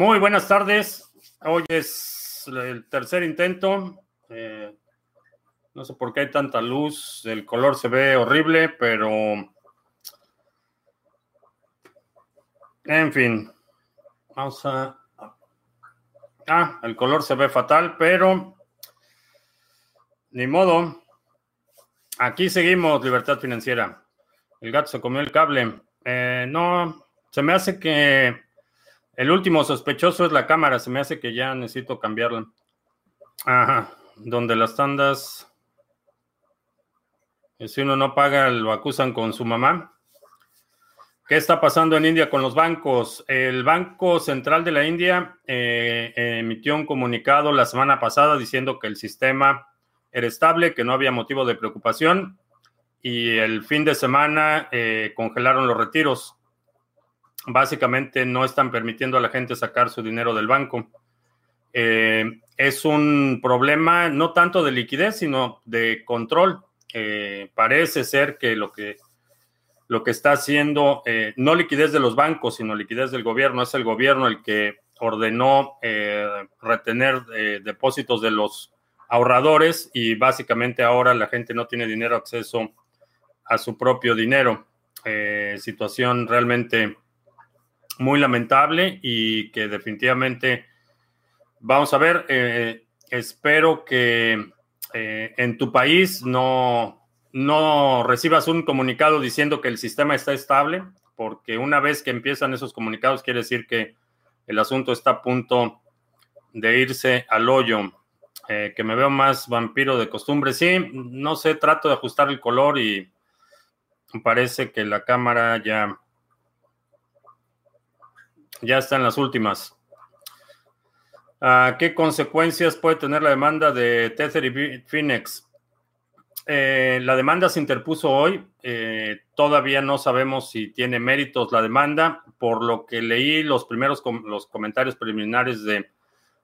Muy buenas tardes. Hoy es el tercer intento. Eh, no sé por qué hay tanta luz. El color se ve horrible, pero... En fin. Vamos a... Ah, el color se ve fatal, pero... Ni modo. Aquí seguimos, libertad financiera. El gato se comió el cable. Eh, no, se me hace que el último sospechoso es la cámara. Se me hace que ya necesito cambiarla. Ajá, donde las tandas si uno no paga, lo acusan con su mamá. ¿Qué está pasando en India con los bancos? El Banco Central de la India eh, emitió un comunicado la semana pasada diciendo que el sistema era estable, que no había motivo de preocupación y el fin de semana eh, congelaron los retiros. Básicamente no están permitiendo a la gente sacar su dinero del banco. Eh, es un problema no tanto de liquidez, sino de control eh, parece ser que lo que lo que está haciendo, eh, no liquidez de los bancos, sino liquidez del gobierno, es el gobierno el que ordenó retener depósitos de los ahorradores y básicamente ahora la gente no tiene dinero acceso a su propio dinero. situación realmente muy lamentable y que definitivamente vamos a ver, espero que eh, en tu país no, no recibas un comunicado diciendo que el sistema está estable, porque una vez que empiezan esos comunicados quiere decir que el asunto está a punto de irse al hoyo. Eh, que me veo más vampiro de costumbre. Sí, no sé, trato de ajustar el color y parece que la cámara ya, ya está en las últimas. ¿Qué consecuencias puede tener la demanda de Tether y Phoenix? Eh, la demanda se interpuso hoy. Eh, todavía no sabemos si tiene méritos la demanda. Por lo que leí los primeros los comentarios preliminares de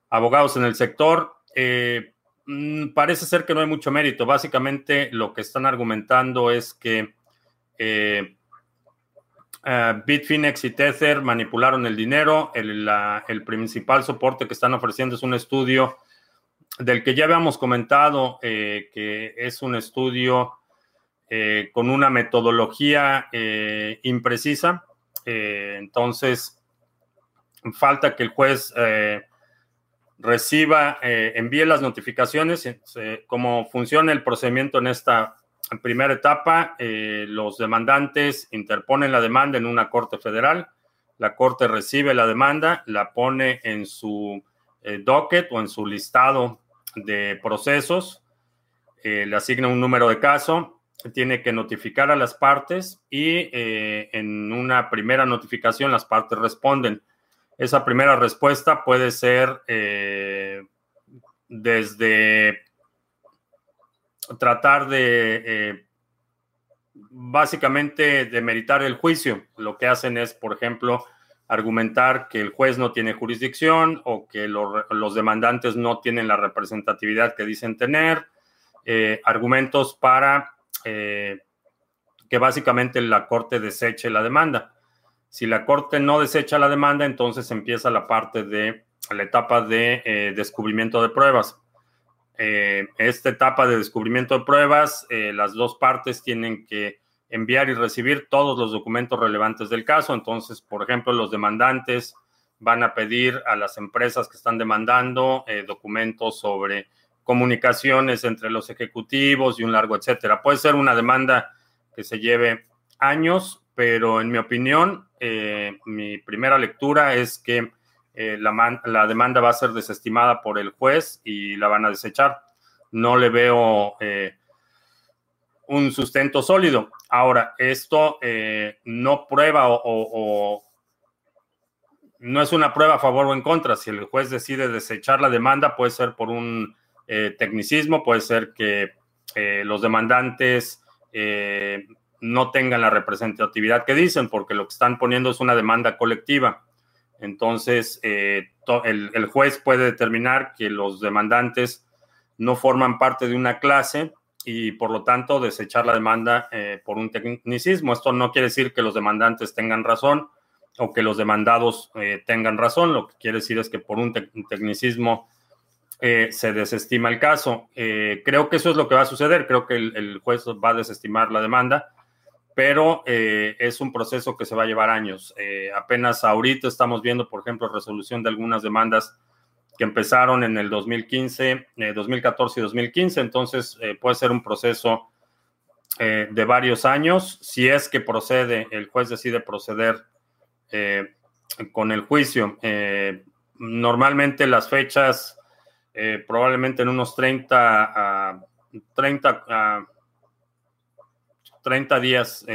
abogados en el sector, eh, mm, parece ser que no hay mucho mérito. Básicamente lo que están argumentando es que Uh, Bitfinex y Tether manipularon el dinero. El, principal soporte que están ofreciendo es un estudio del que ya habíamos comentado, eh, que es un estudio eh, con una metodología eh, imprecisa. entonces, falta que el juez reciba, envíe las notificaciones, cómo funciona el procedimiento en esta en primera etapa, eh, los demandantes interponen la demanda en una corte federal. La corte recibe la demanda, la pone en su eh, docket o en su listado de procesos, eh, le asigna un número de caso, tiene que notificar a las partes y en una primera notificación las partes responden. Esa primera respuesta puede ser desde tratar de eh, básicamente demeritar el juicio. Lo que hacen es, por ejemplo, argumentar que el juez no tiene jurisdicción o que los demandantes no tienen la representatividad que dicen tener, eh, argumentos para eh, que básicamente la Corte deseche la demanda. Si la Corte no desecha la demanda, entonces empieza la parte de la etapa de descubrimiento de pruebas. Eh, esta etapa de descubrimiento de pruebas, eh, las dos partes tienen que enviar y recibir todos los documentos relevantes del caso. Entonces, por ejemplo, los demandantes van a pedir a las empresas que están demandando eh, documentos sobre comunicaciones entre los ejecutivos y un largo etcétera. Puede ser una demanda que se lleve años, pero en mi opinión, mi primera lectura es que eh, la, demanda va a ser desestimada por el juez y la van a desechar. No le veo eh, un sustento sólido. Ahora, esto eh, no prueba o, no es una prueba a favor o en contra. Si el juez decide desechar la demanda, puede ser por un tecnicismo, puede ser que los demandantes no tengan la representatividad que dicen, porque lo que están poniendo es una demanda colectiva. Entonces, eh, el, juez puede determinar que los demandantes no forman parte de una clase y por lo tanto desechar la demanda eh, por un tecnicismo. Esto no quiere decir que los demandantes tengan razón o que los demandados eh, tengan razón. Lo que quiere decir es que por un, tecnicismo eh, se desestima el caso. creo que eso es lo que va a suceder. Creo que el, juez va a desestimar la demanda, pero es un proceso que se va a llevar años. apenas ahorita estamos viendo, por ejemplo, resolución de algunas demandas que empezaron en el 2015, 2014 y 2015. Entonces puede ser un proceso eh, de varios años. Si es que procede, el juez decide proceder eh, con el juicio. Eh, normalmente las fechas, probablemente en unos 30 a 30, 30 días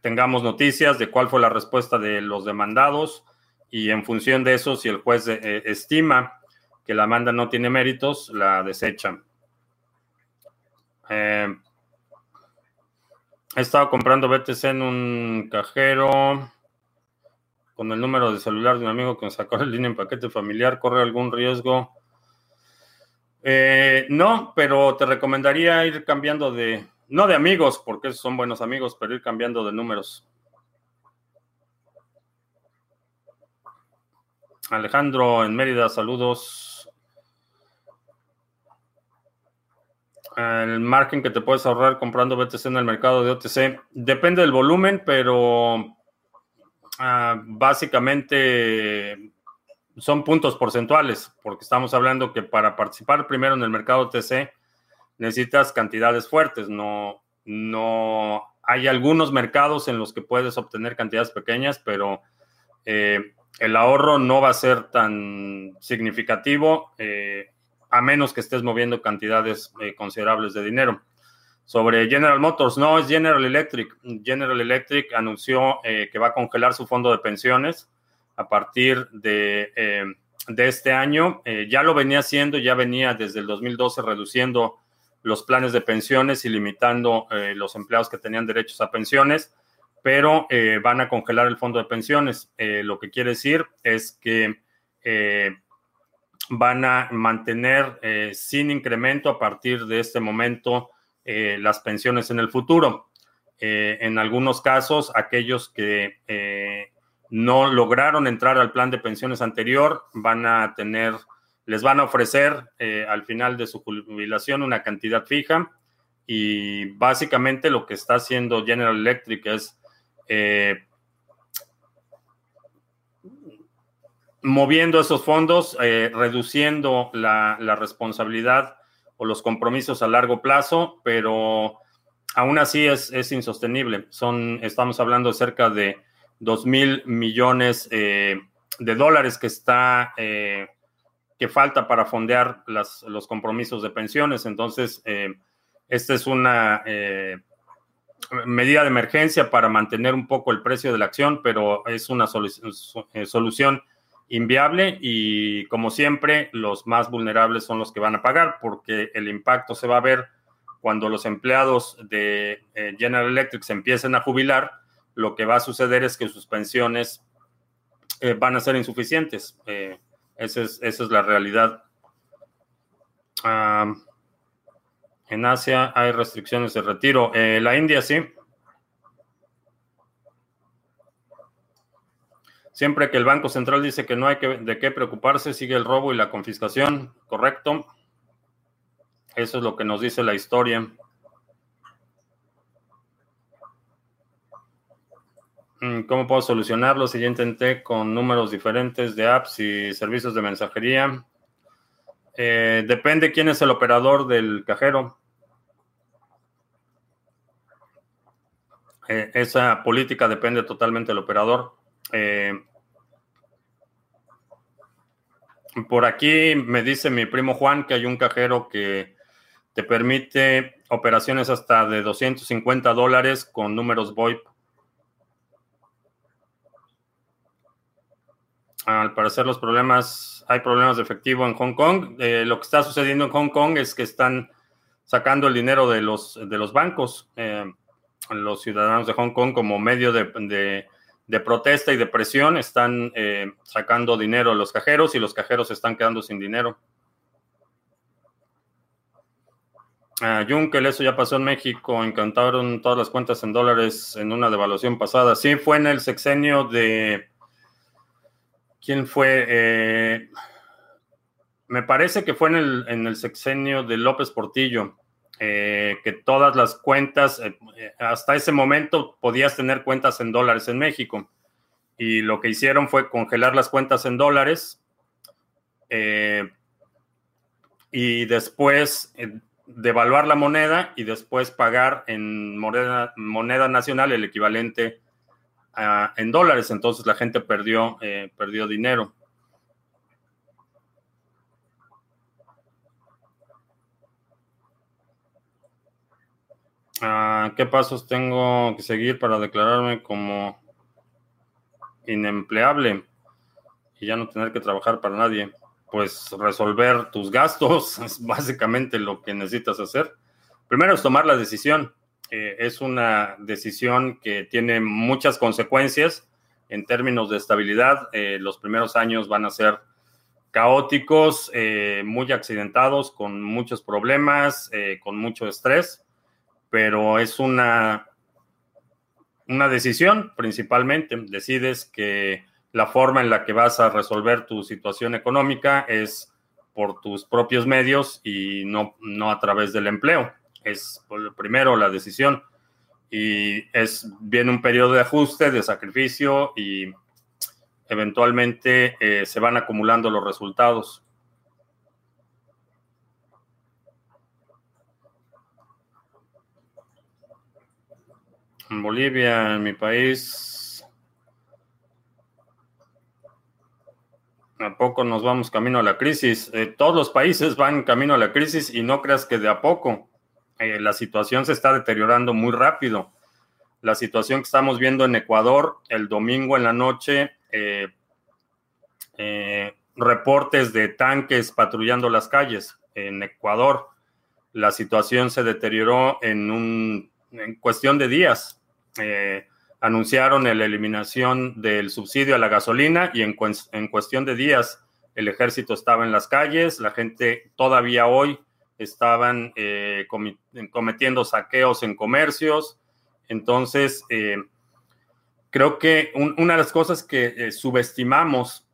tengamos noticias de cuál fue la respuesta de los demandados y en función de eso, si el juez estima que la demanda no tiene méritos, la desecha. He estado comprando BTC en un cajero con el número de celular de un amigo que me sacó la línea en paquete familiar. ¿Corre algún riesgo? Eh, no, pero te recomendaría ir cambiando de, no de amigos, porque son buenos amigos, pero ir cambiando de números. Alejandro en Mérida, saludos. el margen que te puedes ahorrar comprando BTC en el mercado de OTC. Depende del volumen, pero ah, básicamente son puntos porcentuales, porque estamos hablando que para participar primero en el mercado OTC necesitas cantidades fuertes. No, no hay algunos mercados en los que puedes obtener cantidades pequeñas, pero eh, el ahorro no va a ser tan significativo. Eh, a menos que estés moviendo cantidades eh, considerables de dinero. Sobre General Motors, no es General Electric. General Electric anunció que va a congelar su fondo de pensiones a partir de, de este año. ya lo venía haciendo, ya venía desde el 2012 reduciendo los planes de pensiones y limitando los empleados que tenían derechos a pensiones, pero van a congelar el fondo de pensiones. lo que quiere decir es que van a mantener eh, sin incremento a partir de este momento eh, las pensiones en el futuro. Eh, en algunos casos, aquellos que no lograron entrar al plan de pensiones anterior van a tener, les van a ofrecer al final de su jubilación una cantidad fija y básicamente lo que está haciendo General Electric es moviendo esos fondos, eh, reduciendo la, responsabilidad o los compromisos a largo plazo, pero aún así es, insostenible. Son, estamos hablando de cerca de 2 mil millones eh, de dólares que está eh, que falta para fondear los compromisos de pensiones. Entonces, esta es una medida de emergencia para mantener un poco el precio de la acción, pero es una solución inviable y como siempre los más vulnerables son los que van a pagar porque el impacto se va a ver cuando los empleados de eh, General Electric se empiecen a jubilar, lo que va a suceder es que sus pensiones eh, van a ser insuficientes. Eh, esa, es, esa, es, la realidad. Ah, en Asia hay restricciones de retiro. la India sí. Siempre que el Banco Central dice que no hay de qué preocuparse, sigue el robo y la confiscación, ¿correcto? Eso es lo que nos dice la historia. ¿Cómo puedo solucionarlo si ya intenté con números diferentes de apps y servicios de mensajería? Eh, depende quién es el operador del cajero. Eh, esa política depende totalmente del operador. Eh, por aquí me dice mi primo Juan que hay un cajero que te permite operaciones hasta de 250 dólares con números VoIP. Al parecer los problemas, hay problemas de efectivo en Hong Kong. Eh, lo que está sucediendo en Hong Kong es que están sacando el dinero de los, de los bancos, eh, los ciudadanos de Hong Kong como medio de de protesta y de presión están eh, sacando dinero a los cajeros y los cajeros están quedando sin dinero. Junkel, eso ya pasó en México, encantaron todas las cuentas en dólares en una devaluación pasada. Sí, fue en el sexenio de... ¿Quién fue? Eh, me parece que fue en el, en el sexenio de López Portillo, eh, que todas las cuentas, eh, hasta ese momento podías tener cuentas en dólares en México. Y lo que hicieron fue congelar las cuentas en dólares y después devaluar la moneda y después pagar en moneda, moneda nacional el equivalente en dólares. Entonces la gente perdió, eh, perdió dinero. Ah, ¿Qué pasos tengo que seguir para declararme como inempleable y ya no tener que trabajar para nadie? pues resolver tus gastos, es básicamente lo que necesitas hacer. Primero es tomar la decisión. Eh, es una decisión que tiene muchas consecuencias en términos de estabilidad. Eh, los primeros años van a ser caóticos, eh, muy accidentados, con muchos problemas, con mucho estrés, pero es una, una decisión principalmente. Decides que la forma en la que vas a resolver tu situación económica es por tus propios medios y no, no a través del empleo. Es primero la decisión y es bien un periodo de ajuste, de sacrificio y eventualmente eh, se van acumulando los resultados. En Bolivia, en mi país, ¿A poco nos vamos camino a la crisis? Eh, todos los países van camino a la crisis y no creas que de a poco. Eh, la situación se está deteriorando muy rápido. La situación que estamos viendo en Ecuador el domingo en la noche, eh, reportes de tanques patrullando las calles en Ecuador. La situación se deterioró en, un, en cuestión de días anunciaron la eliminación del subsidio a la gasolina y en, cuestión de días el ejército estaba en las calles, la gente todavía hoy estaban eh, cometiendo saqueos en comercios. Entonces, eh, creo que una de las cosas que eh, subestimamos,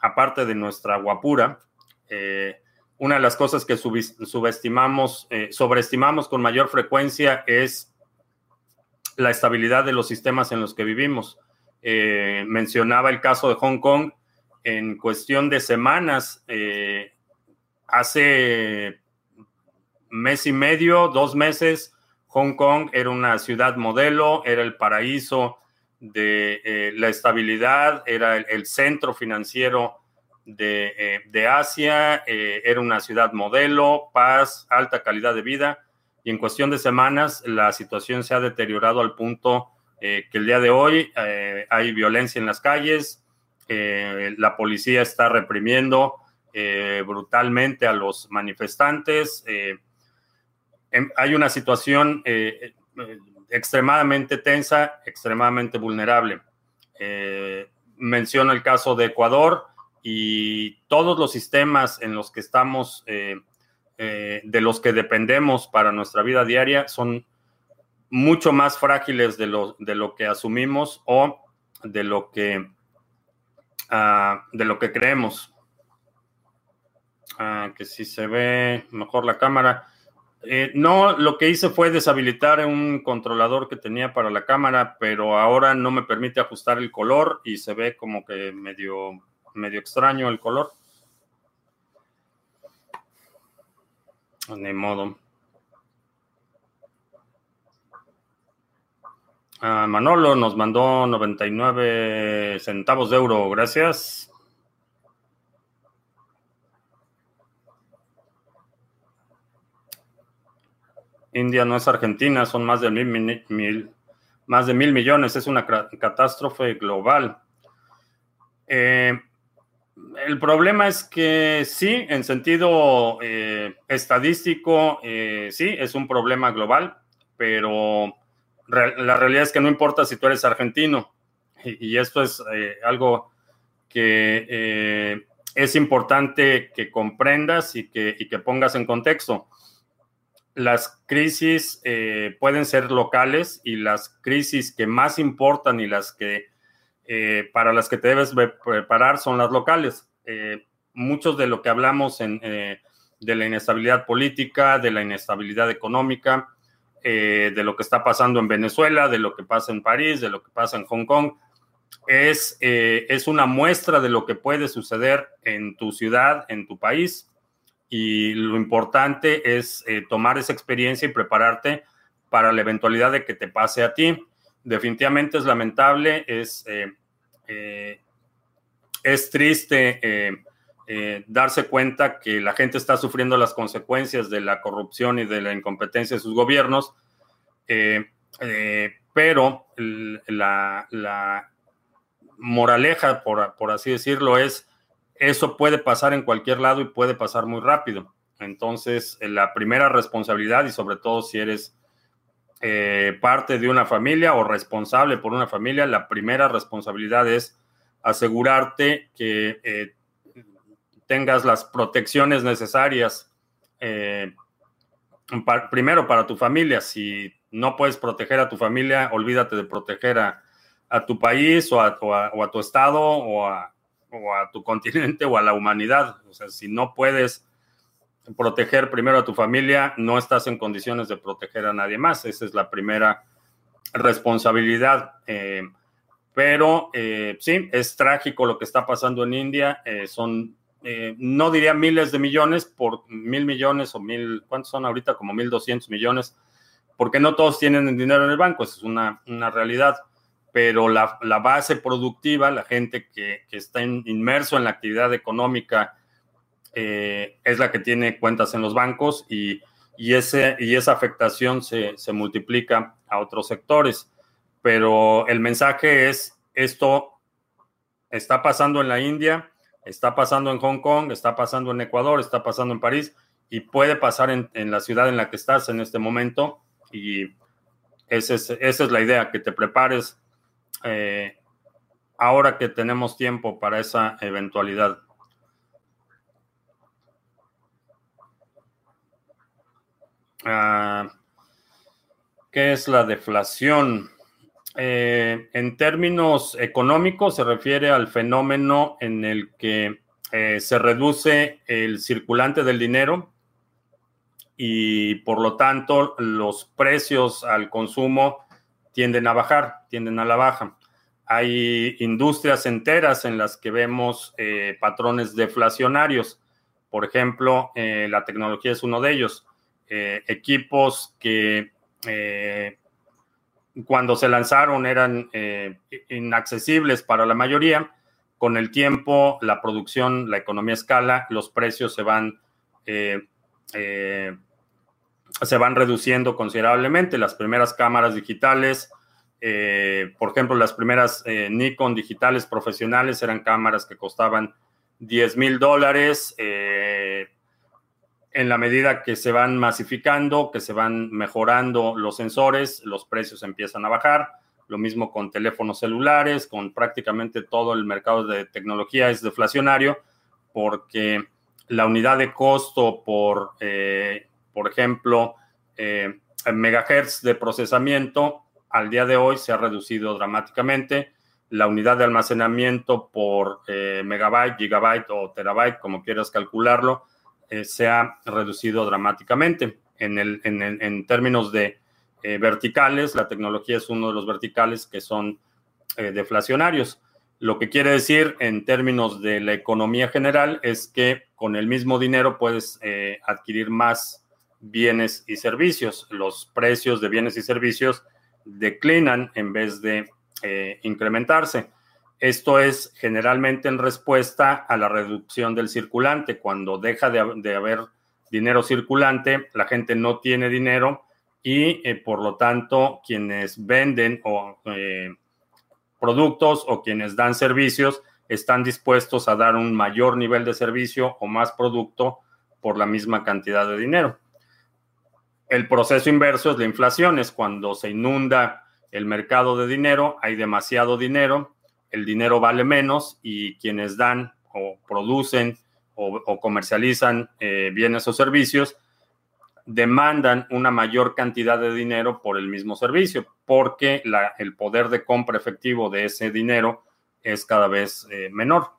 aparte de nuestra guapura, una de las cosas que subestimamos, sobreestimamos con mayor frecuencia es la estabilidad de los sistemas en los que vivimos. Mencionaba el caso de Hong Kong en cuestión de semanas, hace mes y medio, dos meses, Hong Kong era una ciudad modelo, era el paraíso de eh, la estabilidad, era el, centro financiero de, de Asia, era una ciudad modelo, paz, alta calidad de vida. Y en cuestión de semanas la situación se ha deteriorado al punto eh, que el día de hoy eh, hay violencia en las calles, eh, la policía está reprimiendo brutalmente a los manifestantes, hay una situación extremadamente tensa, extremadamente vulnerable. menciono el caso de Ecuador y todos los sistemas en los que estamos eh, de los que dependemos para nuestra vida diaria son mucho más frágiles de lo, de lo que asumimos o de lo que, ah, de lo que creemos. Ah, que si se ve mejor la cámara. Eh, no, lo que hice fue deshabilitar un controlador que tenía para la cámara, pero ahora no me permite ajustar el color y se ve como que medio, medio extraño el color. Ni modo. Ah, Manolo nos mandó 99 centavos de euro. Gracias. India no es Argentina, son más de mil, más de mil millones. Es una catástrofe global. Eh, el problema es que sí, en sentido eh, estadístico, eh, sí, es un problema global, pero la realidad es que no importa si tú eres argentino. Y, esto es algo que es importante que comprendas y que, y que pongas en contexto. Las crisis eh, pueden ser locales y las crisis que más importan y las que eh, para las que te debes preparar son las locales. Eh, muchos de lo que hablamos en, de la inestabilidad política, de la inestabilidad económica, de lo que está pasando en Venezuela, de lo que pasa en París, de lo que pasa en Hong Kong, es, es una muestra de lo que puede suceder en tu ciudad, en tu país y lo importante es eh, tomar esa experiencia y prepararte para la eventualidad de que te pase a ti. Definitivamente es lamentable, es, eh, eh, es triste darse cuenta que la gente está sufriendo las consecuencias de la corrupción y de la incompetencia de sus gobiernos, pero la, moraleja, por así decirlo, es eso puede pasar en cualquier lado y puede pasar muy rápido. Entonces, eh, la primera responsabilidad, y sobre todo si eres eh, parte de una familia o responsable por una familia, la primera responsabilidad es asegurarte que eh, tengas las protecciones necesarias, primero para tu familia. Si no puedes proteger a tu familia, olvídate de proteger a, tu país o a, o a tu estado o a o a tu continente o a la humanidad. O sea, si no puedes proteger primero a tu familia, no estás en condiciones de proteger a nadie más. Esa es la primera responsabilidad. Eh, pero eh, sí, es trágico lo que está pasando en India. Eh, son, no diría miles de millones, por mil millones o mil, ¿cuántos son ahorita? Como mil doscientos millones, porque no todos tienen dinero en el banco, esa es una, una realidad pero la, base productiva, la gente que, está inmerso en la actividad económica, eh, es la que tiene cuentas en los bancos y, ese, y esa afectación se, multiplica a otros sectores. Pero el mensaje es, esto está pasando en la India, está pasando en Hong Kong, está pasando en Ecuador, está pasando en París y puede pasar en, la ciudad en la que estás en este momento. Y esa es, esa es la idea, que te prepares eh, ahora que tenemos tiempo para esa eventualidad. Ah, ¿Qué es la deflación? Eh, en términos económicos se refiere al fenómeno en el que eh, se reduce el circulante del dinero y por lo tanto los precios al consumo tienden a bajar, tienden a la baja. Hay industrias enteras en las que vemos eh, patrones deflacionarios. Por ejemplo, eh, la tecnología es uno de ellos. Eh, equipos que cuando se lanzaron eran inaccesibles para la mayoría. Con el tiempo, la producción, la economía escala, los precios se van se van reduciendo considerablemente. Las primeras cámaras digitales, eh, por ejemplo, las primeras eh, Nikon digitales profesionales eran cámaras que costaban 10 mil dólares. Eh, en la medida que se van masificando, que se van mejorando los sensores, los precios empiezan a bajar. Lo mismo con teléfonos celulares, con prácticamente todo el mercado de tecnología es deflacionario porque la unidad de costo por por ejemplo, eh, megahertz de procesamiento al día de hoy se ha reducido dramáticamente. La unidad de almacenamiento por eh, megabyte, gigabyte o terabyte, como quieras calcularlo, eh, se ha reducido dramáticamente. En, el, en, términos de verticales, la tecnología es uno de los verticales que son deflacionarios. Lo que quiere decir en términos de la economía general es que con el mismo dinero puedes adquirir más bienes y servicios. Los precios de bienes y servicios declinan en vez de eh, incrementarse. Esto es generalmente en respuesta a la reducción del circulante. Cuando deja de, haber dinero circulante, la gente no tiene dinero y eh, por lo tanto quienes venden o, eh, productos o quienes dan servicios están dispuestos a dar un mayor nivel de servicio o más producto por la misma cantidad de dinero. El proceso inverso es la inflación, es cuando se inunda el mercado de dinero, hay demasiado dinero, el dinero vale menos y quienes dan o producen o, comercializan eh, bienes o servicios demandan una mayor cantidad de dinero por el mismo servicio, porque el poder de compra efectivo de ese dinero es cada vez eh, menor.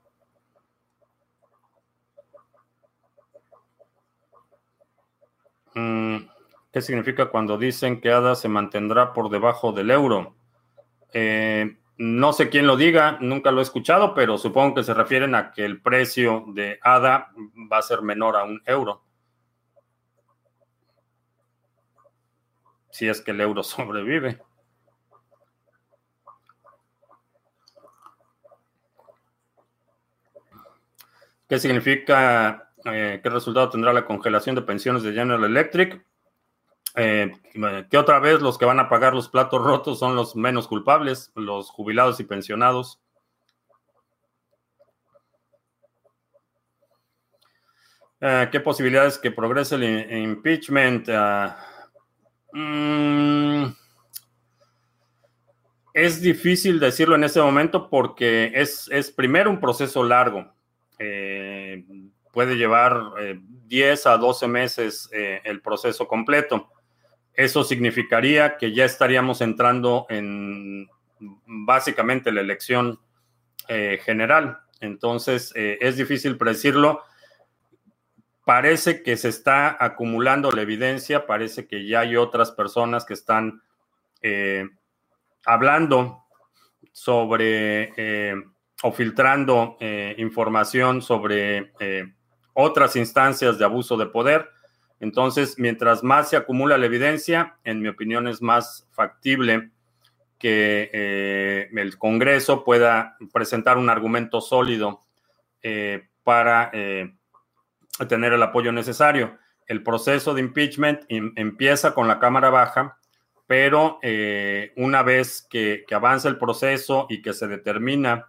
Mm, ¿Qué significa cuando dicen que ADA se mantendrá por debajo del euro? Eh, no sé quién lo diga, nunca lo he escuchado, pero supongo que se refieren a que el precio de ADA va a ser menor a un euro. Si es que el euro sobrevive. ¿Qué significa, eh, qué resultado tendrá la congelación de pensiones de General Electric? Eh, que otra vez los que van a pagar los platos rotos son los menos culpables, los jubilados y pensionados. Eh, ¿Qué posibilidades que progrese el impeachment? Ah, mm, es difícil decirlo en este momento porque es, es primero un proceso largo. Eh, puede llevar 10 a 12 meses el proceso completo. Eso significaría que ya estaríamos entrando en básicamente la elección eh, general. Entonces, eh, es difícil predecirlo. Parece que se está acumulando la evidencia, parece que ya hay otras personas que están eh, hablando sobre o filtrando información sobre otras instancias de abuso de poder entonces, mientras más se acumula la evidencia, en mi opinión es más factible que eh, el Congreso pueda presentar un argumento sólido eh, para eh, tener el apoyo necesario. El proceso de impeachment empieza con la Cámara Baja, pero una vez que, que, avanza el proceso y que se determina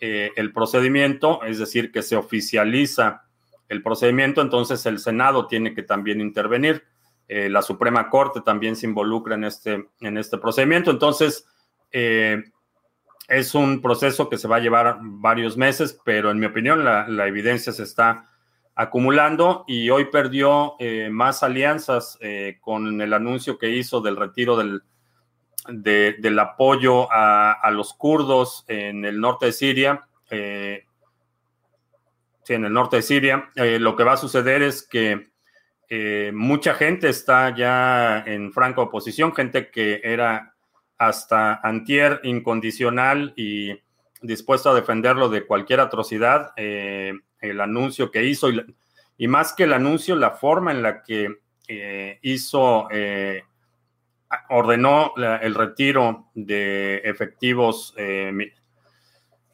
el procedimiento, es decir, que se oficializa el procedimiento, entonces el Senado tiene que también intervenir. Eh, la Suprema Corte también se involucra en este, en este procedimiento. Entonces, eh, es un proceso que se va a llevar varios meses, pero en mi opinión la, evidencia se está acumulando y hoy perdió eh, más alianzas con el anuncio que hizo del retiro del, del apoyo a, a, los kurdos en el norte de Siria sí, en el norte de Siria. Eh, lo que va a suceder es que eh, mucha gente está ya en franca oposición, gente que era hasta antier incondicional y dispuesto a defenderlo de cualquier atrocidad. Eh, el anuncio que hizo y, más que el anuncio, la forma en la que hizo, ordenó el retiro de efectivos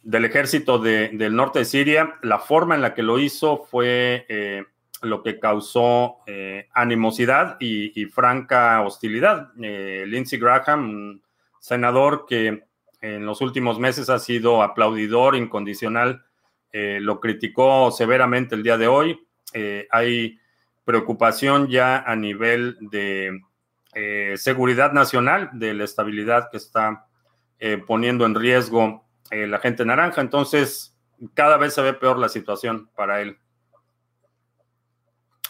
del ejército del norte de Siria, la forma en la que lo hizo fue eh, lo que causó eh, animosidad y, franca hostilidad. Eh, Lindsey Graham, un senador que en los últimos meses ha sido aplaudidor incondicional, lo criticó severamente el día de hoy. hay preocupación ya a nivel de seguridad nacional, de la estabilidad que está poniendo en riesgo eh, la gente naranja. Entonces, cada vez se ve peor la situación para él.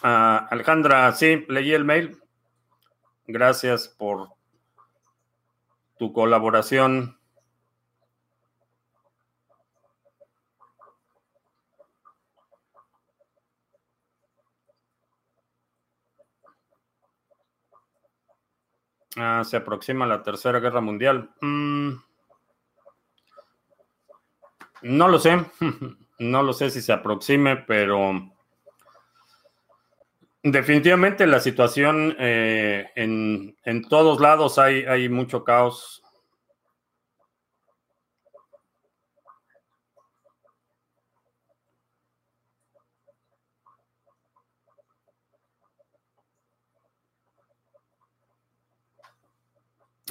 Ah, Alejandra, sí, leí el mail. Gracias por tu colaboración. Ah, se aproxima la Tercera Guerra Mundial. Mm. No lo sé, no lo sé si se aproxime, pero definitivamente la situación eh, en, todos lados hay, hay mucho caos.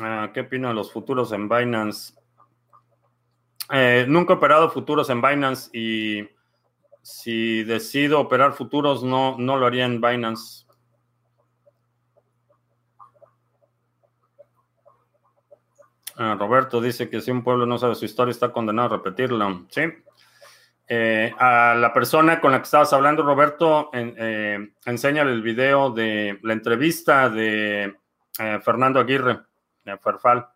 Ah, ¿Qué opino de los futuros en Binance? Eh, nunca he operado futuros en Binance y si decido operar futuros no, no lo haría en Binance. Ah, Roberto dice que si un pueblo no sabe su historia está condenado a repetirla. Sí. Eh, a la persona con la que estabas hablando, Roberto, en, eh, enséñale el video de la entrevista de eh, Fernando Aguirre, de Ferfal.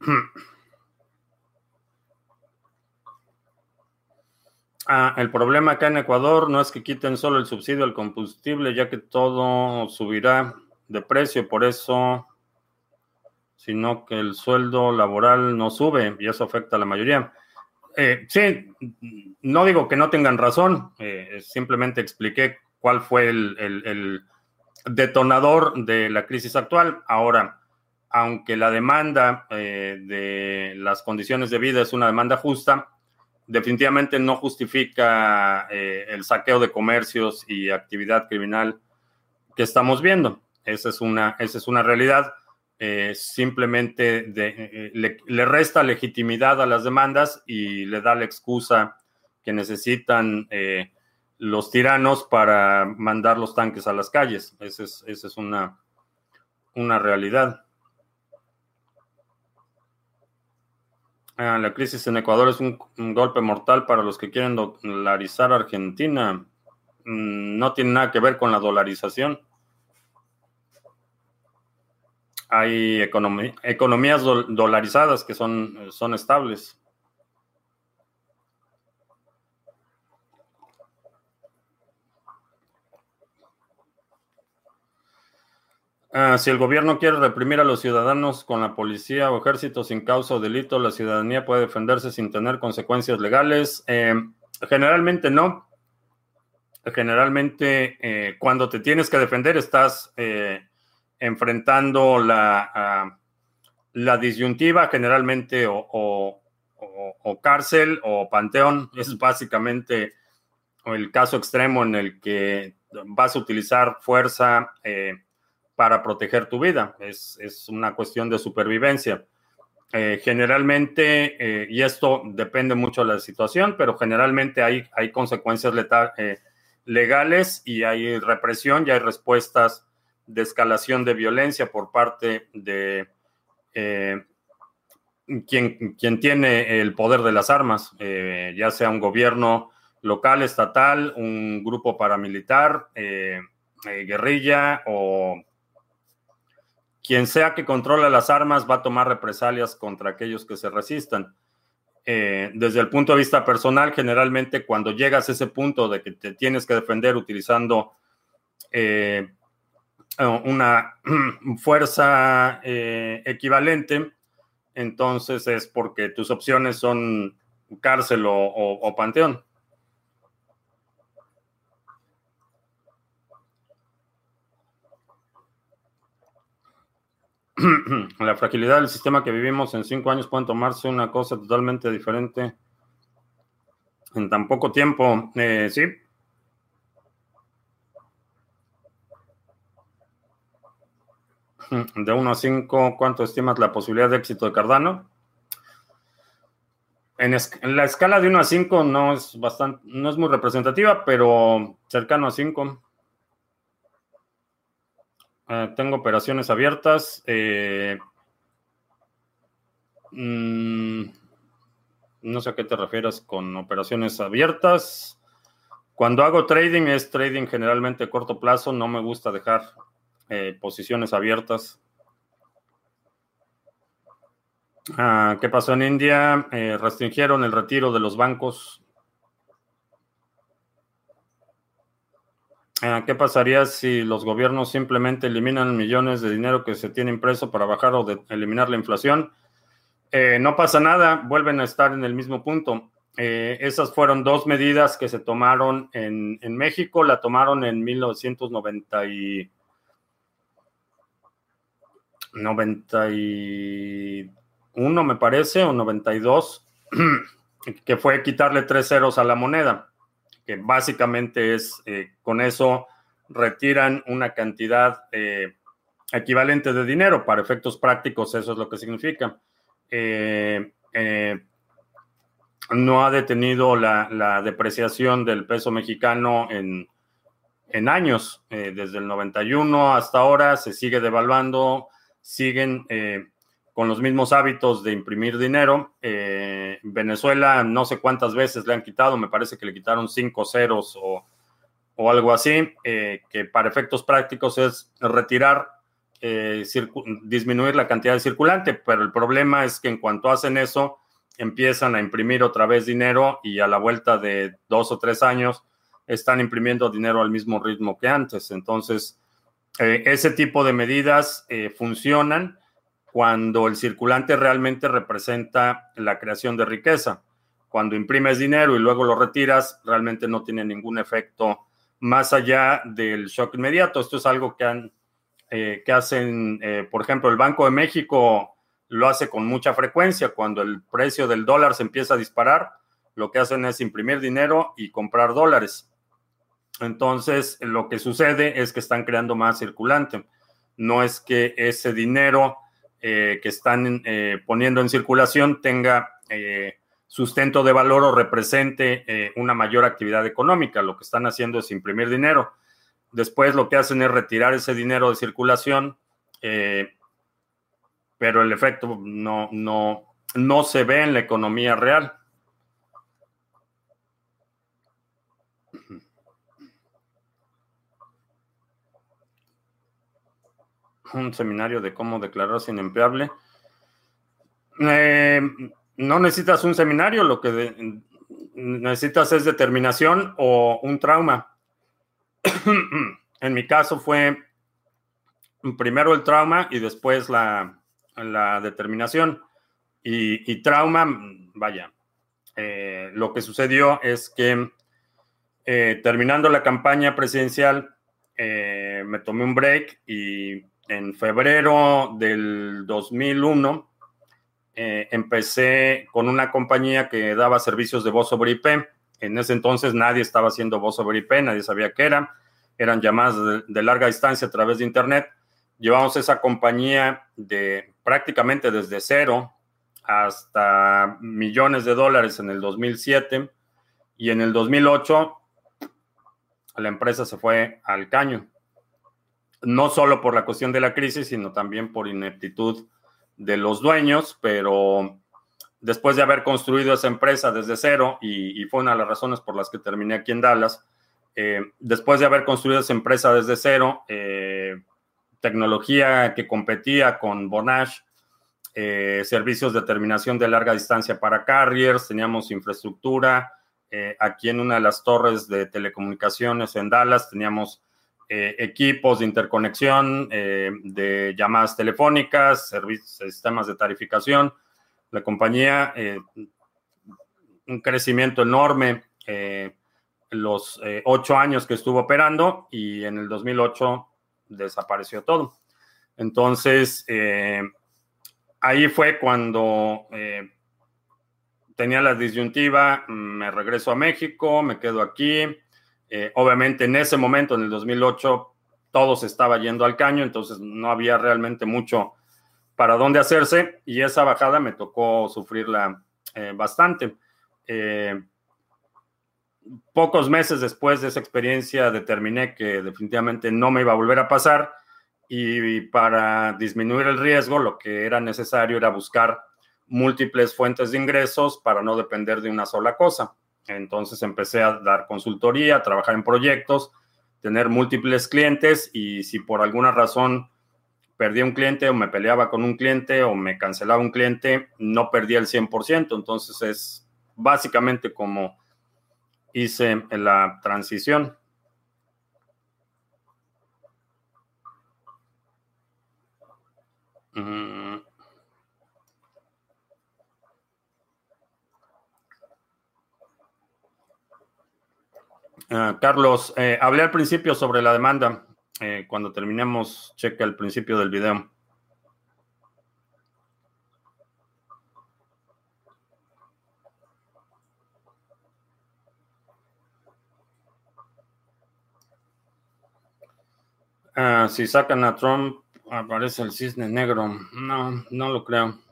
Ah, el problema acá en Ecuador no es que quiten solo el subsidio al combustible, ya que todo subirá de precio, por eso, sino que el sueldo laboral no sube y eso afecta a la mayoría. Eh, sí, no digo que no tengan razón, eh, simplemente expliqué cuál fue el, detonador de la crisis actual. Ahora, aunque la demanda eh, de las condiciones de vida es una demanda justa, definitivamente no justifica el saqueo de comercios y actividad criminal que estamos viendo. Esa es una, esa es una realidad. Eh, simplemente eh, le, resta legitimidad a las demandas y le da la excusa que necesitan eh, los tiranos para mandar los tanques a las calles. Esa es, esa es una, una realidad. La crisis en Ecuador es un, golpe mortal para los que quieren dolarizar Argentina. Mm, no tiene nada que ver con la dolarización hay economías dolarizadas que son estables. Ah, si el gobierno quiere reprimir a los ciudadanos con la policía o ejército sin causa o delito, la ciudadanía puede defenderse sin tener consecuencias legales. Eh, generalmente no. Generalmente eh, cuando te tienes que defender estás eh, enfrentando la, ah, la disyuntiva generalmente o, cárcel o panteón. Es básicamente el caso extremo en el que vas a utilizar fuerza eh, para proteger tu vida. Es, una cuestión de supervivencia. Eh, generalmente, eh, y esto depende mucho de la situación, pero generalmente hay, hay consecuencias legales y hay represión y hay respuestas de escalación de violencia por parte de eh, quien, quien, tiene el poder de las armas, eh, ya sea un gobierno local, estatal, un grupo paramilitar, eh, guerrilla o quien sea que controla las armas va a tomar represalias contra aquellos que se resistan. desde el punto de vista personal, generalmente cuando llegas a ese punto de que te tienes que defender utilizando eh, una fuerza eh, equivalente, entonces es porque tus opciones son cárcel o, panteón. La fragilidad del sistema que vivimos en cinco años puede tomarse una cosa totalmente diferente en tan poco tiempo. Eh, sí, De 1 a 5, ¿cuánto estimas la posibilidad de éxito de Cardano? En, la escala de 1 a 5 no es, bastante, no es muy representativa, pero cercano a 5. Eh, tengo operaciones abiertas. Eh, mm, no sé a qué te refieres con operaciones abiertas. Cuando hago trading es trading generalmente a corto plazo. No me gusta dejar eh, posiciones abiertas. Ah, ¿Qué pasó en India? Eh, restringieron el retiro de los bancos. Ah, ¿Qué pasaría si los gobiernos simplemente eliminan millones de dinero que se tiene impreso para bajar o eliminar la inflación? Eh, no pasa nada, vuelven a estar en el mismo punto. esas fueron dos medidas que se tomaron en, en México. La tomaron en 1990 y 91, me parece, o 92, que fue quitarle tres ceros a la moneda, básicamente es, eh, con eso retiran una cantidad eh, equivalente de dinero. Para efectos prácticos, eso es lo que significa. Eh, no ha detenido la, depreciación del peso mexicano en, en años. desde el 91 hasta ahora se sigue devaluando siguen con los mismos hábitos de imprimir dinero. Eh, Venezuela no sé cuántas veces le han quitado, me parece que le quitaron cinco ceros o, algo así, eh, que para efectos prácticos es retirar, eh, disminuir la cantidad de circulante, pero el problema es que en cuanto hacen eso, empiezan a imprimir otra vez dinero y a la vuelta de dos o tres años están imprimiendo dinero al mismo ritmo que antes. Entonces, ese tipo de medidas funcionan cuando el circulante realmente representa la creación de riqueza. Cuando imprimes dinero y luego lo retiras, realmente no tiene ningún efecto más allá del shock inmediato. Esto es algo que, han, eh, que hacen, eh, por ejemplo, el Banco de México lo hace con mucha frecuencia. Cuando el precio del dólar se empieza a disparar, lo que hacen es imprimir dinero y comprar dólares. Entonces, lo que sucede es que están creando más circulante. No es que ese dinero eh, que están eh, poniendo en circulación tenga eh, sustento de valor o represente una mayor actividad económica. Lo que están haciendo es imprimir dinero. Después lo que hacen es retirar ese dinero de circulación, pero el efecto no, no, no se ve en la economía real. Un seminario de cómo declararse inempleable. Eh, no necesitas un seminario, lo que necesitas es determinación o un trauma. en mi caso fue primero el trauma y después la, determinación. Y, trauma, vaya, eh, lo que sucedió es que eh, terminando la campaña presidencial, me tomé un break y en febrero del 2001 eh, empecé con una compañía que daba servicios de voz sobre IP. En ese entonces nadie estaba haciendo voz sobre IP, nadie sabía qué era. Eran llamadas de, larga distancia a través de Internet. Llevamos esa compañía de prácticamente desde cero hasta millones de dólares en el 2007 y en el 2008 la empresa se fue al caño no solo por la cuestión de la crisis, sino también por ineptitud de los dueños, pero después de haber construido esa empresa desde cero, y, fue una de las razones por las que terminé aquí en Dallas, eh, después de haber construido esa empresa desde cero, eh, tecnología que competía con Bonash, eh, servicios de terminación de larga distancia para carriers, teníamos infraestructura, aquí en una de las torres de telecomunicaciones en Dallas teníamos eh, equipos de interconexión, eh, de llamadas telefónicas, servicios, sistemas de tarificación. La compañía, eh, un crecimiento enorme los ocho años que estuvo operando y en el 2008 desapareció todo. Entonces, ahí fue cuando tenía la disyuntiva, me regreso a México, me quedo aquí, eh, obviamente en ese momento, en el 2008, todo se estaba yendo al caño, entonces no había realmente mucho para dónde hacerse y esa bajada me tocó sufrirla eh, bastante. Eh, pocos meses después de esa experiencia determiné que definitivamente no me iba a volver a pasar y para disminuir el riesgo lo que era necesario era buscar múltiples fuentes de ingresos para no depender de una sola cosa. Entonces empecé a dar consultoría, a trabajar en proyectos, tener múltiples clientes y si por alguna razón perdía un cliente o me peleaba con un cliente o me cancelaba un cliente, no perdía el 100%. Entonces es básicamente como hice la transición. Mm. Ah, Carlos, eh, hablé al principio sobre la demanda. Eh, cuando terminemos, cheque al principio del video. Ah, si sacan a Trump, aparece el cisne negro. No, no lo creo.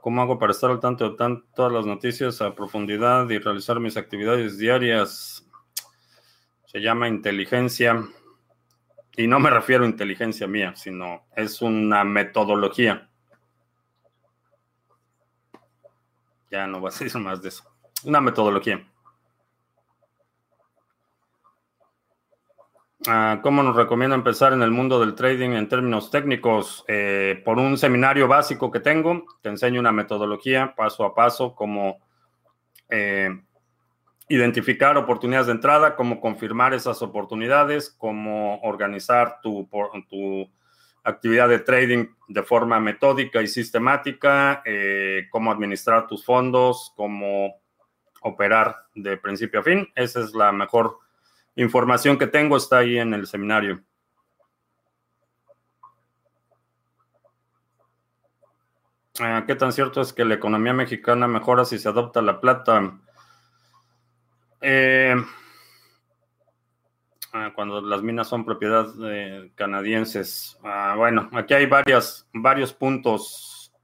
¿Cómo hago para estar al tanto de todas las noticias a profundidad y realizar mis actividades diarias? Se llama inteligencia. Y no me refiero a inteligencia mía, sino es una metodología. Ya no voy a decir más de eso. Una metodología. ¿Cómo nos recomienda empezar en el mundo del trading en términos técnicos? Eh, por un seminario básico que tengo, te enseño una metodología paso a paso, cómo eh, identificar oportunidades de entrada, cómo confirmar esas oportunidades, cómo organizar tu, tu actividad de trading de forma metódica y sistemática, eh, cómo administrar tus fondos, cómo operar de principio a fin. Esa es la mejor información que tengo está ahí en el seminario. Ah, ¿Qué tan cierto es que la economía mexicana mejora si se adopta la plata? Eh, ah, cuando las minas son propiedad de canadienses. Ah, bueno, aquí hay varias, varios puntos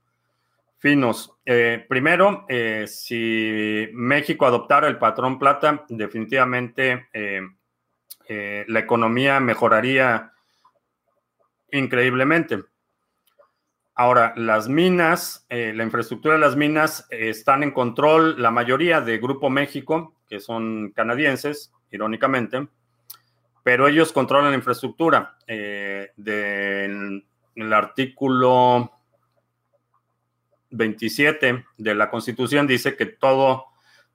finos. Eh, primero, eh, si México adoptara el patrón plata, definitivamente eh, la economía mejoraría increíblemente. Ahora, las minas, eh, la infraestructura de las minas eh, están en control, la mayoría de Grupo México, que son canadienses, irónicamente, pero ellos controlan la infraestructura. del el artículo 27 de la Constitución dice que todo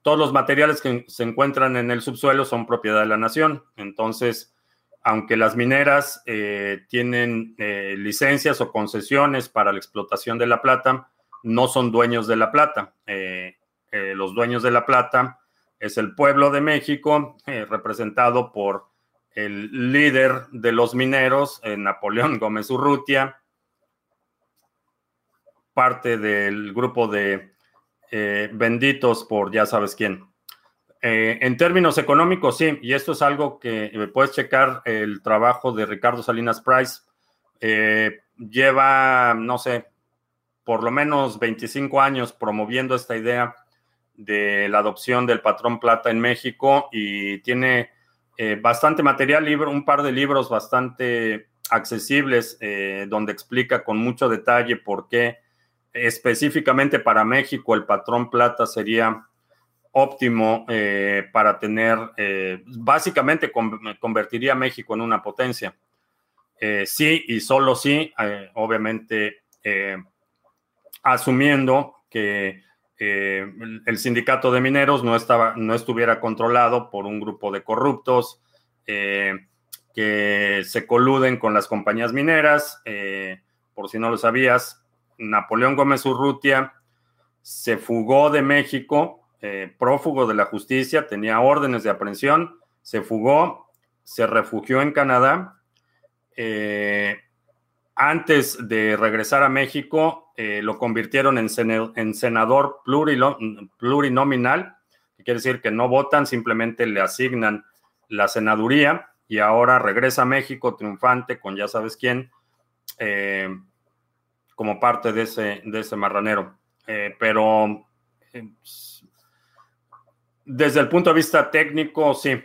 todos los materiales que se encuentran en el subsuelo son propiedad de la nación. Entonces, aunque las mineras eh, tienen eh, licencias o concesiones para la explotación de la plata, no son dueños de la plata. Eh, los dueños de la plata es el pueblo de México, representado por el líder de los mineros, Napoleón Gómez Urrutia, parte del grupo de eh, benditos por ya sabes quién. Eh, en términos económicos, sí, y esto es algo que eh, puedes checar el trabajo de Ricardo Salinas Price. lleva, no sé, por lo menos 25 años promoviendo esta idea de la adopción del patrón plata en México y tiene bastante material, libro, un par de libros bastante accesibles donde explica con mucho detalle por qué específicamente para México, el patrón plata sería óptimo eh, para tener, eh, básicamente convertiría a México en una potencia. Eh, sí y solo sí, obviamente asumiendo que el sindicato de mineros no, estaba, no estuviera controlado por un grupo de corruptos que se coluden con las compañías mineras. por si no lo sabías, Napoleón Gómez Urrutia se fugó de México, eh, prófugo de la justicia, tenía órdenes de aprehensión, se fugó, se refugió en Canadá. Eh, antes de regresar a México, eh, lo convirtieron en, senador plurinominal, que quiere decir que no votan, simplemente le asignan la senaduría y ahora regresa a México triunfante con ya sabes quién como parte de ese, de ese marranero. Eh, pero eh, desde el punto de vista técnico, sí.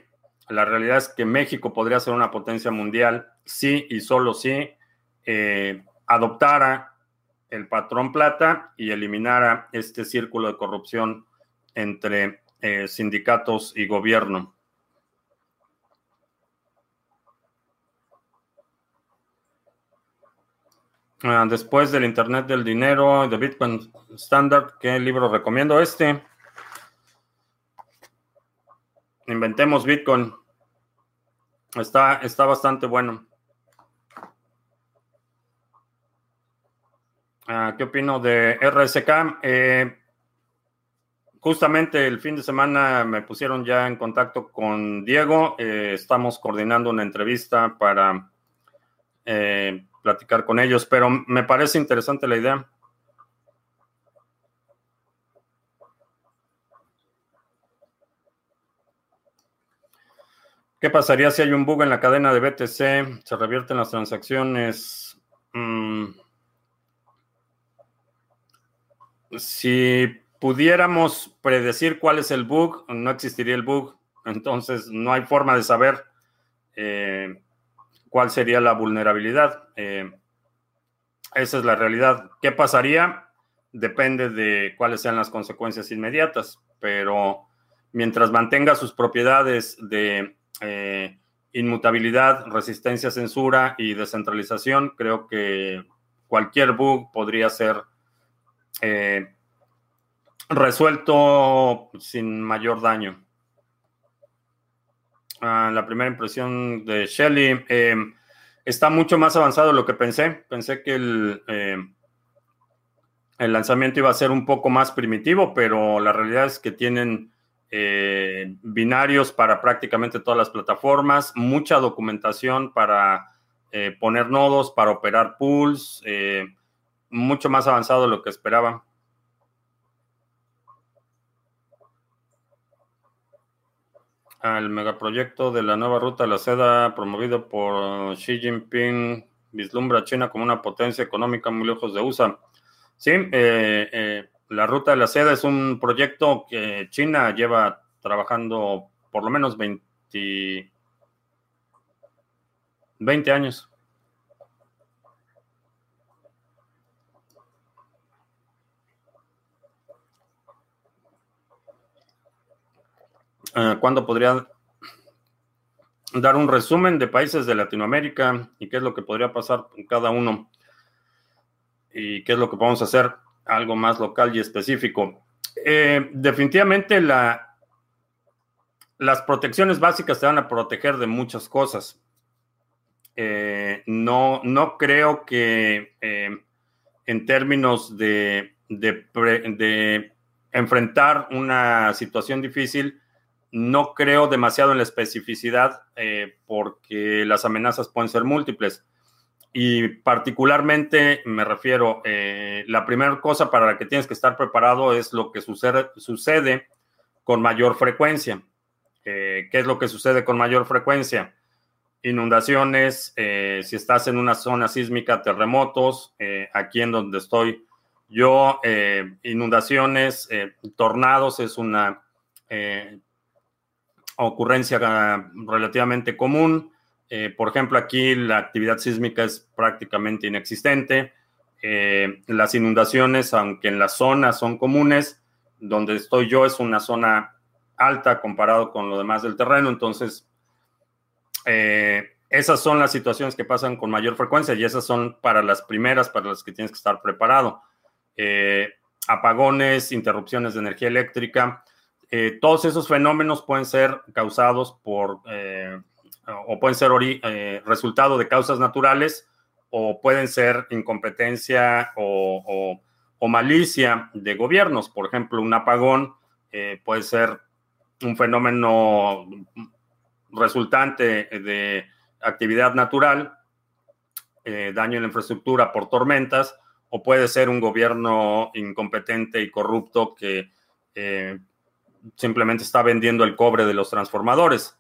La realidad es que México podría ser una potencia mundial sí y solo si eh, adoptara el patrón plata y eliminara este círculo de corrupción entre sindicatos y gobierno. Ah, después del Internet del Dinero y de Bitcoin Standard, ¿qué libro recomiendo? Este. Inventemos Bitcoin. Está, está bastante bueno. Ah, ¿Qué opino de RSK? Eh, justamente el fin de semana me pusieron ya en contacto con Diego. Eh, estamos coordinando una entrevista para eh, platicar con ellos, pero me parece interesante la idea. ¿Qué pasaría si hay un bug en la cadena de BTC? ¿Se revierten las transacciones? Mm. Si pudiéramos predecir cuál es el bug, no existiría el bug. Entonces no hay forma de saber cuál sería la vulnerabilidad. esa es la realidad. ¿Qué pasaría? Depende de cuáles sean las consecuencias inmediatas, pero mientras mantenga sus propiedades de inmutabilidad, resistencia a censura y descentralización, creo que cualquier bug podría ser eh, resuelto sin mayor daño. Ah, la primera impresión de Shelly eh, está mucho más avanzado de lo que pensé. Pensé que el, eh, el lanzamiento iba a ser un poco más primitivo, pero la realidad es que tienen binarios para prácticamente todas las plataformas, mucha documentación para poner nodos, para operar pools mucho más avanzado de lo que esperaba. El megaproyecto de la nueva ruta de la seda promovido por Xi Jinping vislumbra a China como una potencia económica muy lejos de USA. Sí, eh, eh, la ruta de la seda es un proyecto que China lleva trabajando por lo menos 20, 20 años. Eh, ¿Cuándo podría dar un resumen de países de Latinoamérica y qué es lo que podría pasar en cada uno? Y qué es lo que podemos hacer algo más local y específico. Eh, definitivamente la, las protecciones básicas te van a proteger de muchas cosas. Eh, no, no creo que en términos de, enfrentar una situación difícil, no creo demasiado en la especificidad eh, porque las amenazas pueden ser múltiples. Y particularmente me refiero, eh, la primera cosa para la que tienes que estar preparado es lo que sucede, sucede con mayor frecuencia. Eh, ¿Qué es lo que sucede con mayor frecuencia? Inundaciones, si estás en una zona sísmica, terremotos, aquí en donde estoy yo, inundaciones, tornados es una ocurrencia relativamente común. Eh, por ejemplo, aquí la actividad sísmica es prácticamente inexistente. Eh, las inundaciones, aunque en la zona son comunes, donde estoy yo es una zona alta comparado con lo demás del terreno, entonces eh, esas son las situaciones que pasan con mayor frecuencia y esas son para las primeras, para las que tienes que estar preparado. apagones, interrupciones de energía eléctrica, eh, todos esos fenómenos pueden ser causados por, eh, o pueden ser eh, resultado de causas naturales, o pueden ser incompetencia o, malicia de gobiernos. Por ejemplo, un apagón puede ser un fenómeno resultante de actividad natural, daño en la infraestructura por tormentas, o puede ser un gobierno incompetente y corrupto que simplemente está vendiendo el cobre de los transformadores.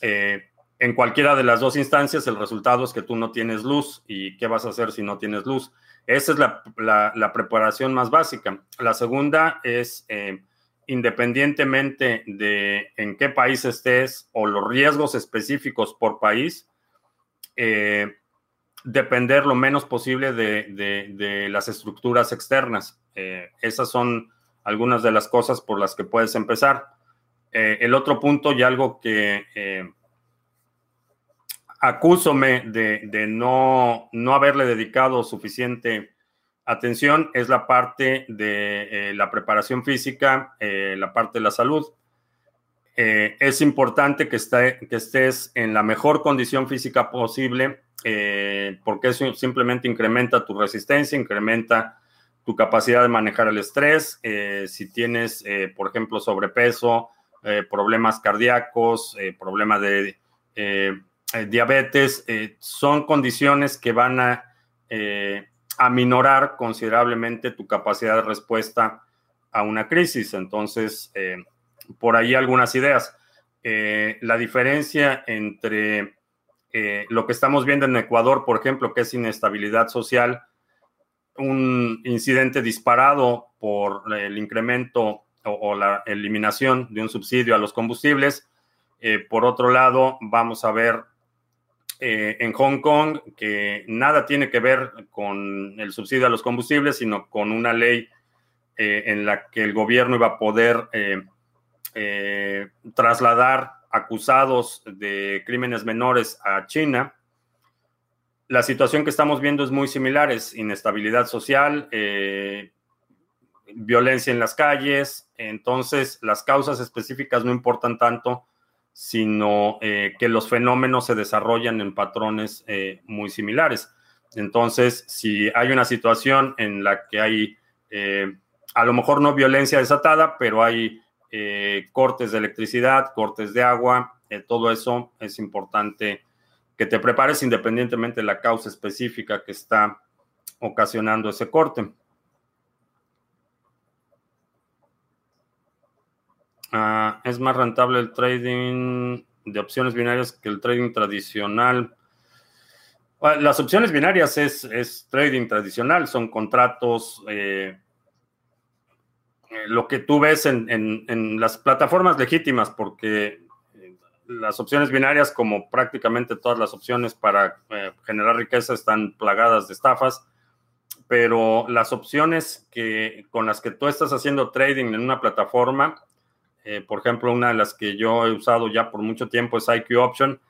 Eh, en cualquiera de las dos instancias, el resultado es que tú no tienes luz. ¿Y qué vas a hacer si no tienes luz? Esa es la, preparación más básica. La segunda es, eh, independientemente de en qué país estés o los riesgos específicos por país, eh, depender lo menos posible de, las estructuras externas. esas son algunas de las cosas por las que puedes empezar. Eh, el otro punto y algo que eh, acúsome de, no, no, haberle dedicado suficiente atención es la parte de eh, la preparación física, la parte de la salud. es importante que, que, estés en la mejor condición física posible porque eso simplemente incrementa tu resistencia, incrementa tu capacidad de manejar el estrés, eh, si tienes, eh, por ejemplo, sobrepeso, eh, problemas cardíacos, problemas de diabetes, son condiciones que van a aminorar considerablemente tu capacidad de respuesta a una crisis. Entonces, por ahí algunas ideas. la diferencia entre lo que estamos viendo en Ecuador, por ejemplo, que es inestabilidad social, un incidente disparado por el incremento o, la eliminación de un subsidio a los combustibles. Eh, por otro lado, vamos a ver eh, en Hong Kong que nada tiene que ver con el subsidio a los combustibles, sino con una ley eh, en la que el gobierno iba a poder trasladar acusados de crímenes menores a China. La situación que estamos viendo es muy similar, es inestabilidad social, violencia en las calles, entonces las causas específicas no importan tanto, sino eh, que los fenómenos se desarrollan en patrones eh, muy similares. Entonces, si hay una situación en la que hay, eh, a lo mejor no violencia desatada, pero hay cortes de electricidad, cortes de agua, todo eso es importante que te prepares independientemente de la causa específica que está ocasionando ese corte. Ah, es más rentable el trading de opciones binarias que el trading tradicional. las opciones binarias es, trading tradicional, son contratos. Eh, eh, lo que tú ves en, las plataformas legítimas, porque las opciones binarias, como prácticamente todas las opciones para generar riqueza, están plagadas de estafas pero las opciones que, con las que tú estás haciendo trading en una plataforma eh, por ejemplo, una de las que yo he usado ya por mucho tiempo es IQ Option.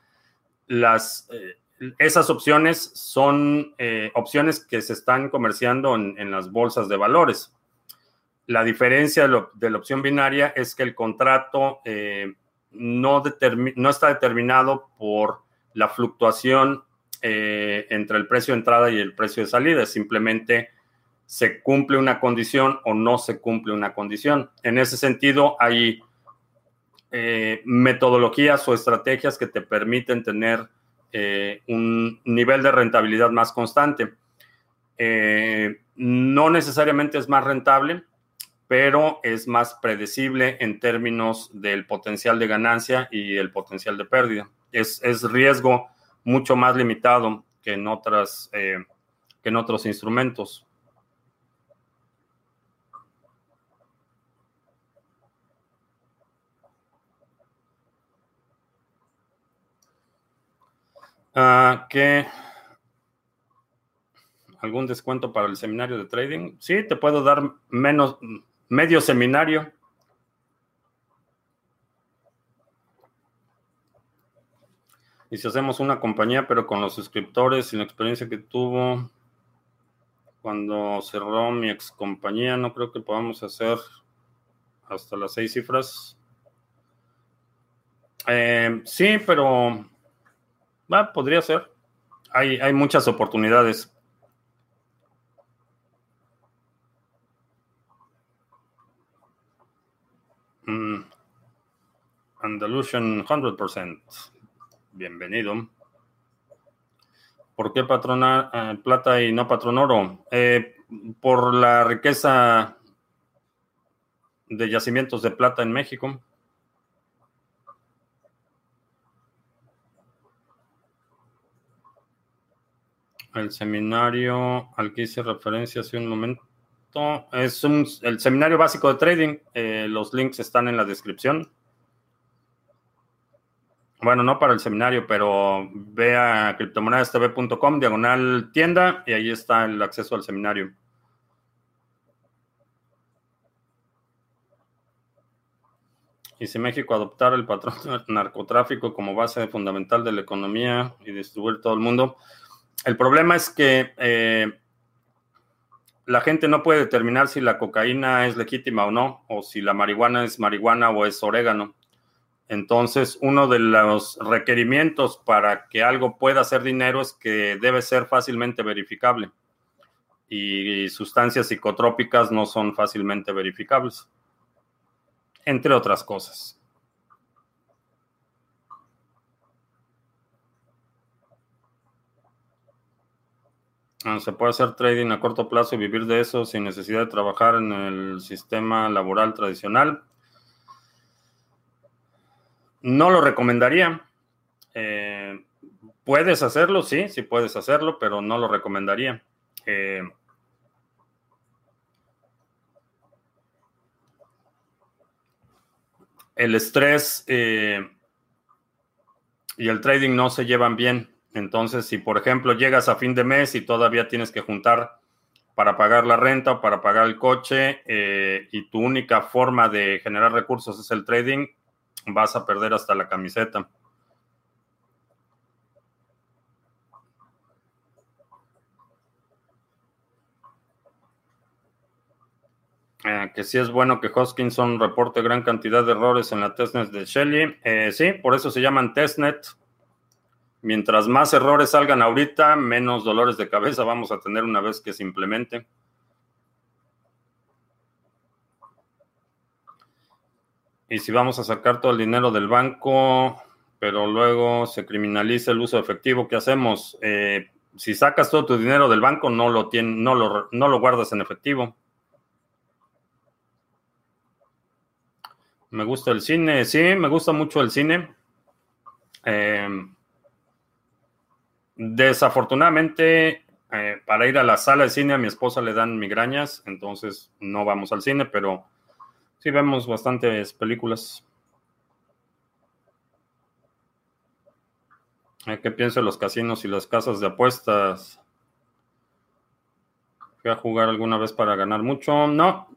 Las, eh, esas opciones son eh, opciones que se están comerciando en, las bolsas de valores. La diferencia de, la opción binaria es que el contrato no, está determinado por la fluctuación entre el precio de entrada y el precio de salida, simplemente se cumple una condición o no se cumple una condición. En ese sentido, hay eh, metodologías o estrategias que te permiten tener eh, un nivel de rentabilidad más constante. Eh, no necesariamente es más rentable, pero es más predecible en términos del potencial de ganancia y el potencial de pérdida. Es, es riesgo mucho más limitado que en, otras, que en otros instrumentos. ¿Qué? ¿Algún descuento para el seminario de trading? Sí, te puedo dar menos, medio seminario. Y si hacemos una compañía, pero con los suscriptores y la experiencia que tuvo cuando cerró mi ex compañía, no creo que podamos hacer hasta las seis cifras. Eh, sí, pero podría ser. Hay, hay muchas oportunidades. Mm. Andalusian 100%. Bienvenido. ¿Por qué patrona eh, plata y no patrón oro? Eh, por la riqueza de yacimientos de plata en México. el seminario al que hice referencia hace un momento. Es el seminario básico de trading. Eh, los links están en la descripción. Bueno, no para el seminario, pero ve a criptomonedastv.com, diagonal tienda, y ahí está el acceso al seminario. Y si México adoptara el patrón narcotráfico como base fundamental de la economía y distribuir todo el mundo, el problema es que eh, la gente no puede determinar si la cocaína es legítima o no, o si la marihuana es marihuana o es orégano. Entonces, uno de los requerimientos para que algo pueda ser dinero es que debe ser fácilmente verificable. Y sustancias psicotrópicas no son fácilmente verificables, entre otras cosas. Ah, se puede hacer trading a corto plazo y vivir de eso sin necesidad de trabajar en el sistema laboral tradicional. No lo recomendaría. Eh, puedes hacerlo, sí, sí puedes hacerlo, pero no lo recomendaría. Eh, el estrés eh, y el trading no se llevan bien. Entonces, si por ejemplo llegas a fin de mes y todavía tienes que juntar para pagar la renta o para pagar el coche y tu única forma de generar recursos es el trading, vas a perder hasta la camiseta. Eh, que sí es bueno que Hoskinson reporte gran cantidad de errores en la testnet de Shelly. Eh, sí, por eso se llaman testnet. Mientras más errores salgan ahorita, menos dolores de cabeza vamos a tener una vez que se implemente. Y si vamos a sacar todo el dinero del banco, pero luego se criminaliza el uso efectivo, ¿qué hacemos? Eh, si sacas todo tu dinero del banco, no lo, lo, no lo guardas en efectivo. Me gusta el cine, sí, me gusta mucho el cine. Eh, desafortunadamente, eh, para ir a la sala de cine a mi esposa le dan migrañas, entonces no vamos al cine, pero sí vemos bastantes películas. Eh, ¿Qué pienso de los casinos y las casas de apuestas? ¿Fui a jugar alguna vez para ganar mucho? No,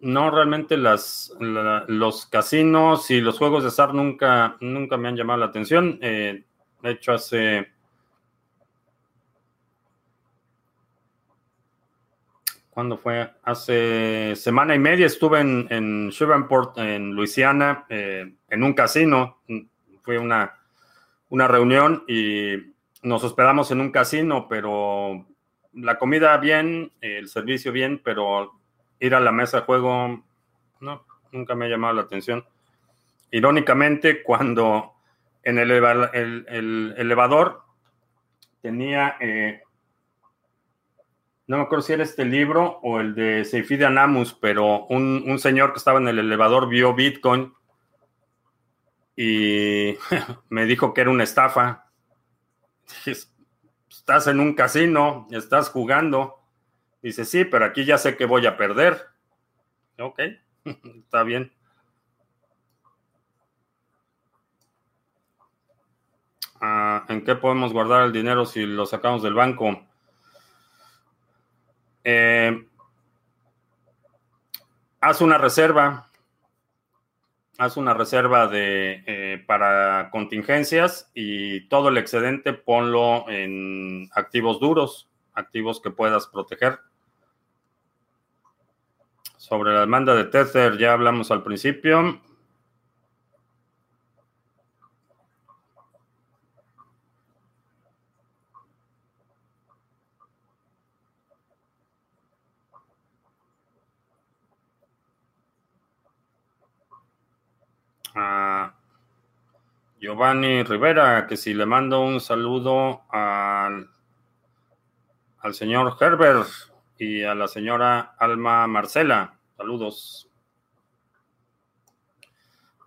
no, realmente las, los casinos y los juegos de azar nunca, nunca me han llamado la atención. Eh, de hecho, hace... ¿Cuándo fue? Hace semana y media estuve en, en Shivanport, en Luisiana, eh, en un casino. Fue una, una reunión y nos hospedamos en un casino, pero la comida bien, el servicio bien, pero ir a la mesa de juego, no, nunca me ha llamado la atención. Irónicamente, cuando en el, elevador tenía, eh, no me acuerdo si era este libro o el de Seifide Anamus, pero un, un señor que estaba en el elevador vio Bitcoin y me dijo que era una estafa. Estás en un casino, estás jugando. Dice, sí, pero aquí ya sé que voy a perder. Ok, está bien. Ah, ¿En qué podemos guardar el dinero si lo sacamos del banco? Eh, haz una reserva. Haz una reserva de, eh, para contingencias y todo el excedente ponlo en activos duros, activos que puedas proteger. Sobre la demanda de Tether ya hablamos al principio. Ah, Giovanni Rivera, que si le mando un saludo al, al señor Herbert y a la señora Alma Marcela. Saludos.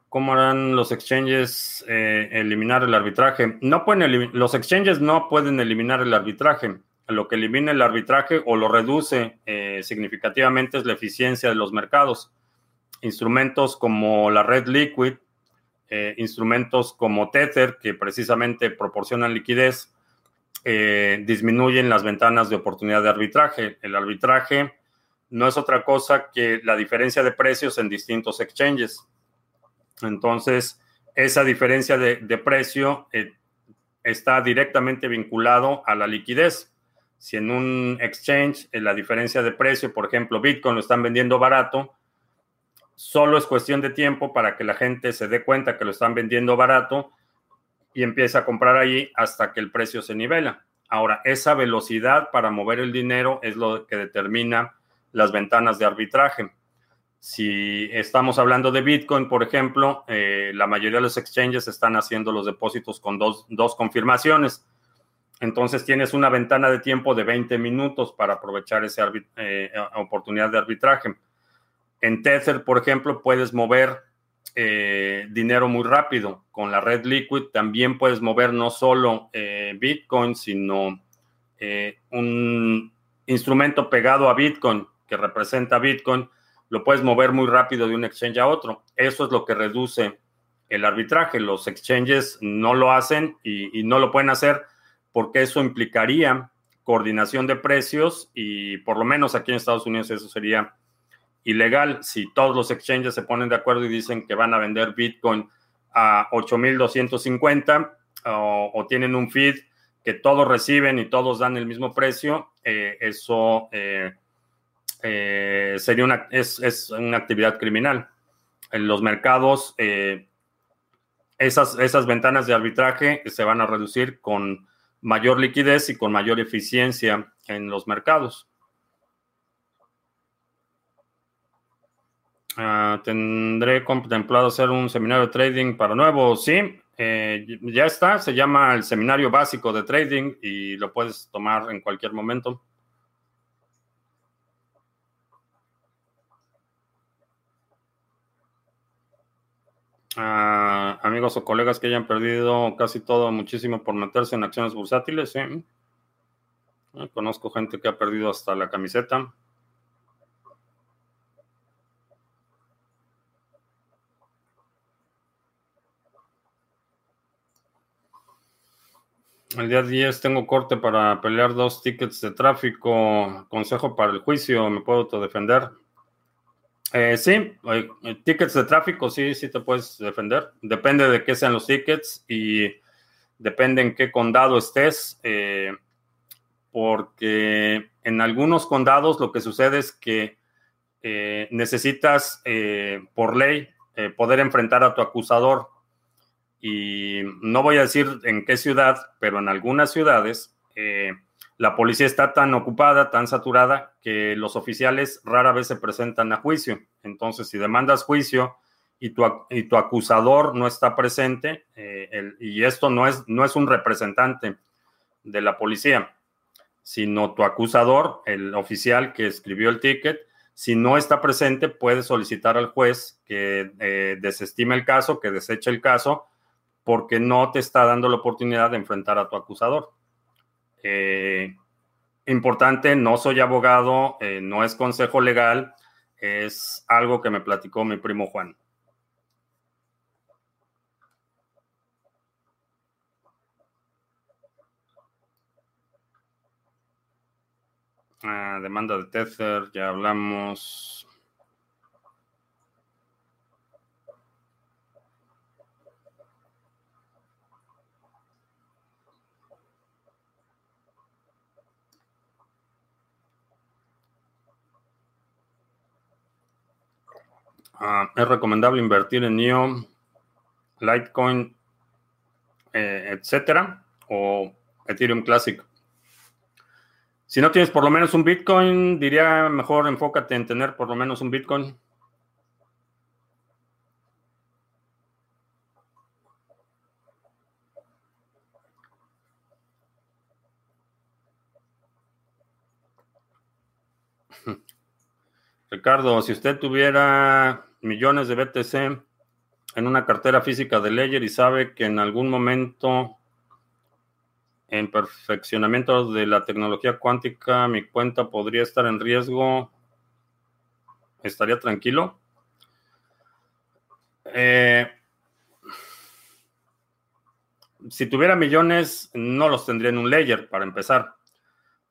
¿Cómo harán los exchanges eh, eliminar el arbitraje? No pueden los exchanges no pueden eliminar el arbitraje. Lo que elimina el arbitraje o lo reduce eh, significativamente es la eficiencia de los mercados. Instrumentos como la red liquid, eh, instrumentos como Tether, que precisamente proporcionan liquidez, eh, disminuyen las ventanas de oportunidad de arbitraje. El arbitraje no es otra cosa que la diferencia de precios en distintos exchanges. Entonces, esa diferencia de, precio eh, está directamente vinculado a la liquidez. Si en un exchange en la diferencia de precio, por ejemplo, Bitcoin lo están vendiendo barato, solo es cuestión de tiempo para que la gente se dé cuenta que lo están vendiendo barato y empieza a comprar ahí hasta que el precio se nivela. Ahora, esa velocidad para mover el dinero es lo que determina las ventanas de arbitraje. Si estamos hablando de Bitcoin, por ejemplo, eh, la mayoría de los exchanges están haciendo los depósitos con dos, confirmaciones. Entonces tienes una ventana de tiempo de 20 minutos para aprovechar esa eh, oportunidad de arbitraje. En Tether, por ejemplo, puedes mover eh, dinero muy rápido. Con la red Liquid también puedes mover no solo eh, Bitcoin, sino eh, un instrumento pegado a Bitcoin que representa Bitcoin. Lo puedes mover muy rápido de un exchange a otro. Eso es lo que reduce el arbitraje. Los exchanges no lo hacen y, no lo pueden hacer porque eso implicaría coordinación de precios y por lo menos aquí en Estados Unidos eso sería ilegal. Si todos los exchanges se ponen de acuerdo y dicen que van a vender Bitcoin a 8.250 o, o tienen un feed que todos reciben y todos dan el mismo precio, eh, eso eh, eh, sería una, es, una actividad criminal. En los mercados, esas, esas ventanas de arbitraje se van a reducir con mayor liquidez y con mayor eficiencia en los mercados. Ah, ¿Tendré contemplado hacer un seminario de trading para nuevos? Sí, eh, ya está, se llama el seminario básico de trading y lo puedes tomar en cualquier momento. Ah, amigos o colegas que hayan perdido casi todo, muchísimo por meterse en acciones bursátiles. ¿sí? Ah, conozco gente que ha perdido hasta la camiseta. El día 10 tengo corte para pelear dos tickets de tráfico. Consejo para el juicio, ¿me puedo autodefender? Eh, sí, eh, tickets de tráfico, sí, sí te puedes defender. Depende de qué sean los tickets y depende en qué condado estés. Eh, porque en algunos condados lo que sucede es que eh, necesitas por ley poder enfrentar a tu acusador y no voy a decir en qué ciudad, pero en algunas ciudades eh, la policía está tan ocupada, tan saturada, que los oficiales rara vez se presentan a juicio. Entonces, si demandas juicio y tu, y tu acusador no está presente, eh, y esto no es, no es un representante de la policía, sino tu acusador, el oficial que escribió el ticket, si no está presente, puede solicitar al juez que eh, desestime el caso, que deseche el caso porque no te está dando la oportunidad de enfrentar a tu acusador. Eh, importante, no soy abogado, eh, no es consejo legal, es algo que me platicó mi primo Juan. Ah, demanda de Tether, ya hablamos. Ah, es recomendable invertir en NIO, Litecoin, eh, etcétera, o Ethereum Classic. Si no tienes por lo menos un Bitcoin, diría mejor enfócate en tener por lo menos un Bitcoin. Ricardo, si usted tuviera millones de BTC en una cartera física de Ledger y sabe que en algún momento en perfeccionamiento de la tecnología cuántica mi cuenta podría estar en riesgo, ¿estaría tranquilo? Eh, si tuviera millones, no los tendría en un Ledger, para empezar.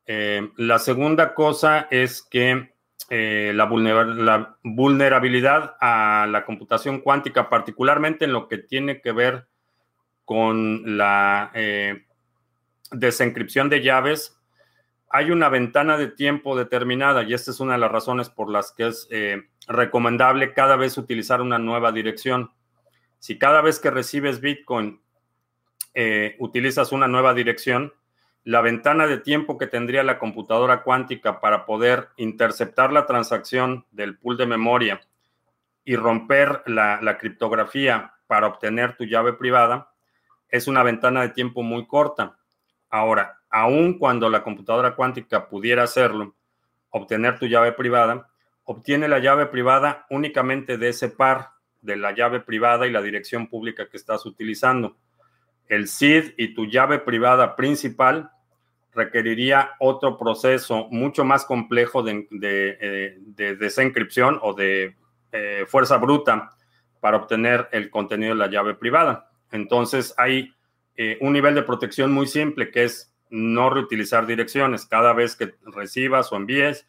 Eh, la segunda cosa es que eh, la, vulnerabilidad a la computación cuántica, particularmente en lo que tiene que ver con la eh, desencripción de llaves, hay una ventana de tiempo determinada y esta es una de las razones por las que es eh, recomendable cada vez utilizar una nueva dirección. Si cada vez que recibes Bitcoin utilizas una nueva dirección, la ventana de tiempo que tendría la computadora cuántica para poder interceptar la transacción del pool de memoria y romper la, criptografía para obtener tu llave privada es una ventana de tiempo muy corta. Ahora, aun cuando la computadora cuántica pudiera hacerlo, obtener tu llave privada, obtiene la llave privada únicamente de ese par de la llave privada y la dirección pública que estás utilizando. El SID y tu llave privada principal requeriría otro proceso mucho más complejo de, de, eh, desencripción o de eh, fuerza bruta para obtener el contenido de la llave privada. Entonces hay eh, un nivel de protección muy simple que es no reutilizar direcciones. Cada vez que recibas o envíes,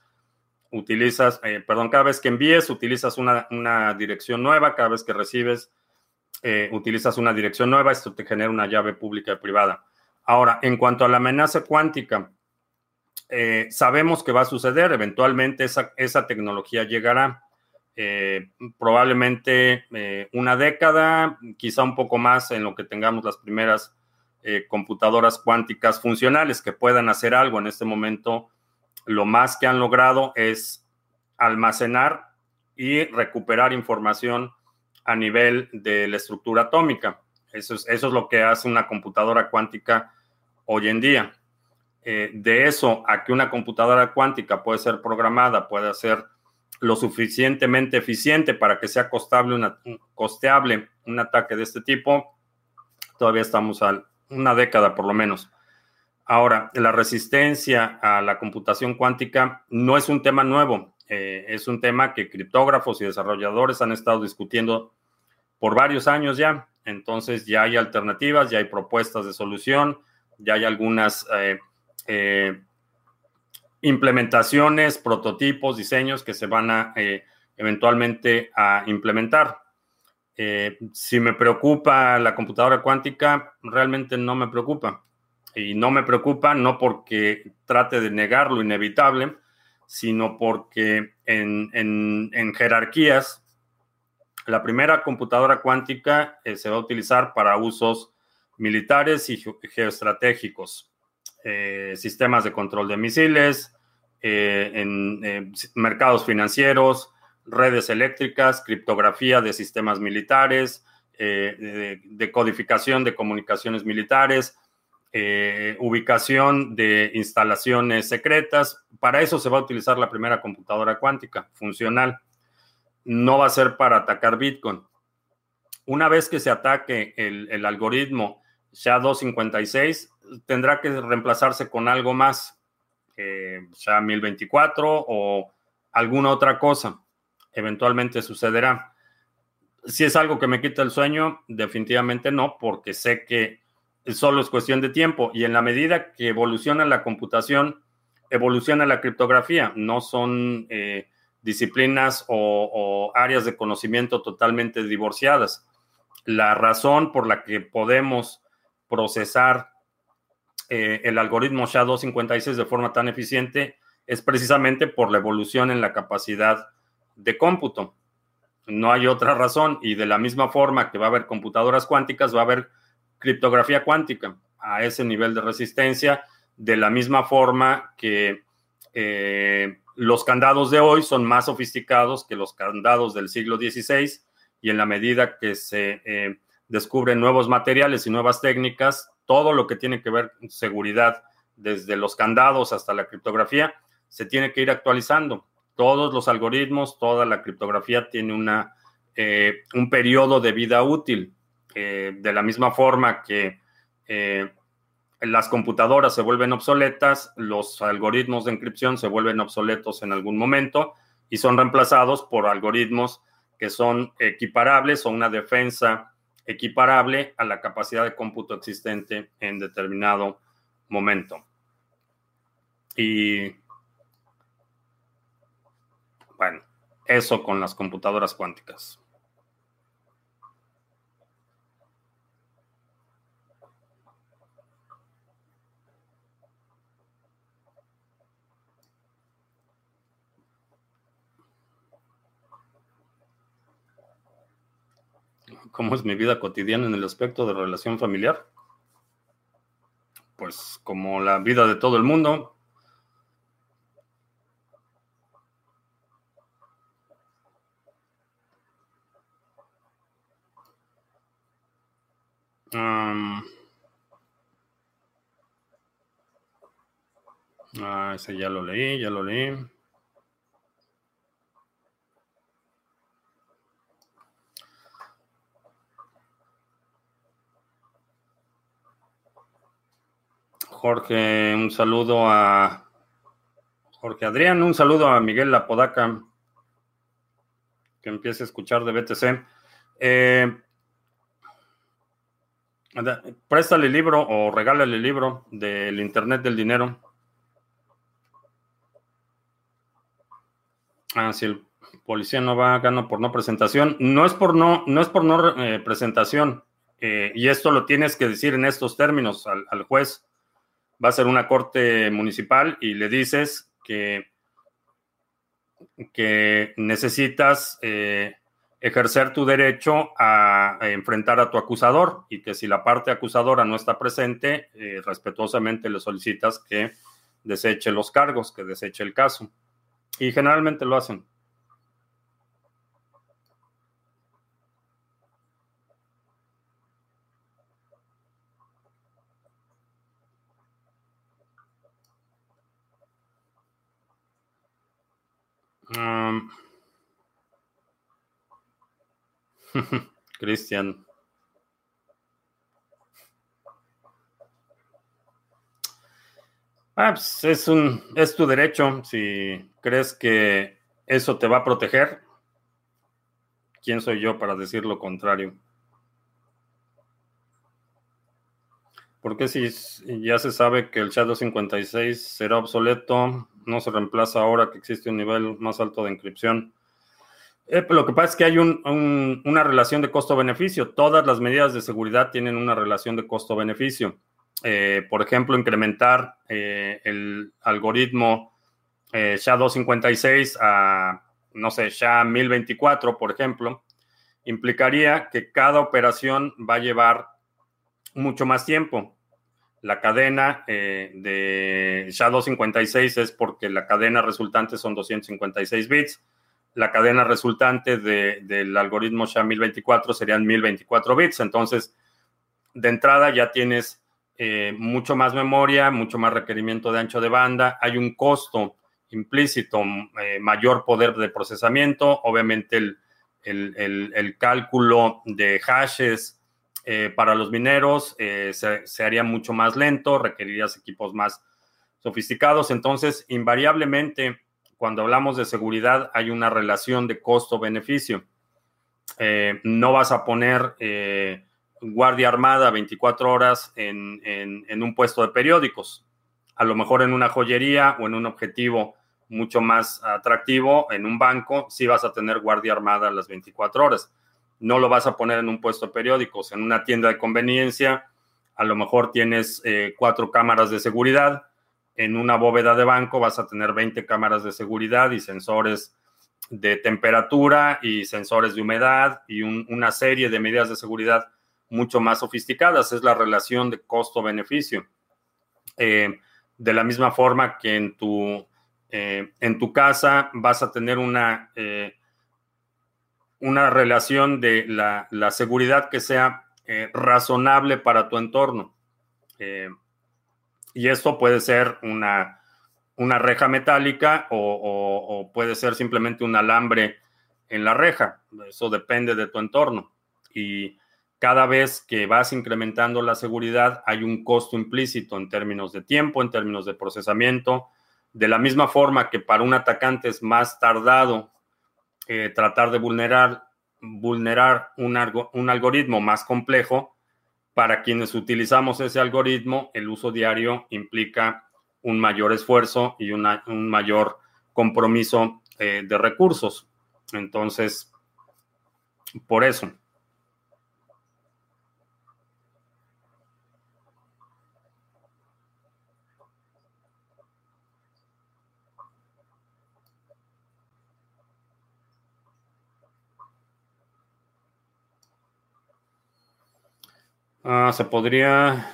utilizas, perdón, cada vez que envíes, utilizas una, una, dirección nueva, cada vez que recibes, eh, utilizas una dirección nueva, esto te genera una llave pública y privada. Ahora, en cuanto a la amenaza cuántica, eh, sabemos que va a suceder, eventualmente esa, esa tecnología llegará. probablemente una década, quizá un poco más en lo que tengamos las primeras computadoras cuánticas funcionales que puedan hacer algo. En este momento lo más que han logrado es almacenar y recuperar información a nivel de la estructura atómica. Eso es, eso es lo que hace una computadora cuántica hoy en día. Eh, de eso a que una computadora cuántica puede ser programada, puede ser lo suficientemente eficiente para que sea costable una, costeable un ataque de este tipo, todavía estamos a una década por lo menos. Ahora, la resistencia a la computación cuántica no es un tema nuevo, eh, es un tema que criptógrafos y desarrolladores han estado discutiendo por varios años ya. Entonces ya hay alternativas, ya hay propuestas de solución, ya hay algunas eh, eh, implementaciones, prototipos, diseños que se van a eventualmente a implementar. si me preocupa la computadora cuántica, realmente no me preocupa y no me preocupa no porque trate de negar lo inevitable, sino porque en, jerarquías, la primera computadora cuántica eh, se va a utilizar para usos militares y geoestratégicos, eh, sistemas de control de misiles, eh, en mercados financieros, redes eléctricas, criptografía de sistemas militares, de codificación de comunicaciones militares, ubicación de instalaciones secretas. Para eso se va a utilizar la primera computadora cuántica funcional. No va a ser para atacar Bitcoin. Una vez que se ataque el, algoritmo SHA-256, tendrá que reemplazarse con algo más, eh, SHA-1024 o alguna otra cosa. Eventualmente sucederá. Si es algo que me quita el sueño, definitivamente no, porque sé que solo es cuestión de tiempo. Y en la medida que evoluciona la computación, evoluciona la criptografía. No son eh, disciplinas o, áreas de conocimiento totalmente divorciadas. La razón por la que podemos procesar eh, el algoritmo SHA-256 de forma tan eficiente es precisamente por la evolución en la capacidad de cómputo. No hay otra razón. Y de la misma forma que va a haber computadoras cuánticas, va a haber criptografía cuántica a ese nivel de resistencia, de la misma forma que eh, los candados de hoy son más sofisticados que los candados del siglo XVI y en la medida que se eh, descubren nuevos materiales y nuevas técnicas, todo lo que tiene que ver con seguridad, desde los candados hasta la criptografía, se tiene que ir actualizando. Todos los algoritmos, toda la criptografía tiene una, eh, un periodo de vida útil de la misma forma que las computadoras se vuelven obsoletas, los algoritmos de encripción se vuelven obsoletos en algún momento y son reemplazados por algoritmos que son equiparables o una defensa equiparable a la capacidad de cómputo existente en determinado momento. Y bueno, eso con las computadoras cuánticas. ¿Cómo es mi vida cotidiana en el aspecto de relación familiar? Pues como la vida de todo el mundo. ah, ese ya lo leí, ya lo leí. Jorge, un saludo a Jorge Adrián, un saludo a Miguel Lapodaca, que empiece a escuchar de BTC. Eh, préstale el libro o regálale el libro del Internet del Dinero. Ah, si el policía no va, gana por no presentación. No es por no, no es por no eh, presentación. Eh, y esto lo tienes que decir en estos términos al, juez. Va a ser una corte municipal y le dices que, que necesitas eh, ejercer tu derecho a, enfrentar a tu acusador y que si la parte acusadora no está presente, respetuosamente le solicitas que deseche los cargos, que deseche el caso. Y generalmente lo hacen. Um, Cristian. Ah, pues es un, es tu derecho. Si crees que eso te va a proteger, ¿quién soy yo para decir lo contrario? Porque si ya se sabe que el Shadow 56 será obsoleto, no se reemplaza ahora que existe un nivel más alto de encripción? Eh, pues lo que pasa es que hay una relación de costo-beneficio. Todas las medidas de seguridad tienen una relación de costo-beneficio. Eh, por ejemplo, incrementar eh, el algoritmo eh, SHA-256 a, no sé, SHA-1024, por ejemplo, implicaría que cada operación va a llevar mucho más tiempo. La cadena de SHA-256 es porque la cadena resultante son 256 bits. La cadena resultante del algoritmo SHA-1024 serían 1024 bits. Entonces, de entrada ya tienes eh, mucho más memoria, mucho más requerimiento de ancho de banda, hay un costo implícito, eh, mayor poder de procesamiento, obviamente el, cálculo de hashes eh, para los mineros se, haría mucho más lento, requerirías equipos más sofisticados, entonces invariablemente cuando hablamos de seguridad hay una relación de costo-beneficio. no vas a poner guardia armada 24 horas en, un puesto de periódicos. A lo mejor en una joyería o en un objetivo mucho más atractivo, en un banco, sí vas a tener guardia armada las 24 horas. No lo vas a poner en un puesto de periódicos. En una tienda de conveniencia, a lo mejor tienes eh, cuatro cámaras de seguridad. En una bóveda de banco vas a tener 20 cámaras de seguridad y sensores de temperatura y sensores de humedad y una serie de medidas de seguridad mucho más sofisticadas, es la relación de costo-beneficio. Eh, de la misma forma que en tu, eh, en tu casa vas a tener una, eh, una relación de la, seguridad que sea razonable para tu entorno. Y esto puede ser una, una reja metálica o puede ser simplemente un alambre en la reja. Eso depende de tu entorno. Y cada vez que vas incrementando la seguridad, hay un costo implícito en términos de tiempo, en términos de procesamiento. De la misma forma que para un atacante es más tardado eh, tratar de vulnerar, vulnerar un, un algoritmo más complejo, para quienes utilizamos ese algoritmo, el uso diario implica un mayor esfuerzo y un mayor compromiso eh, de recursos. Entonces, por eso. Ah, se podría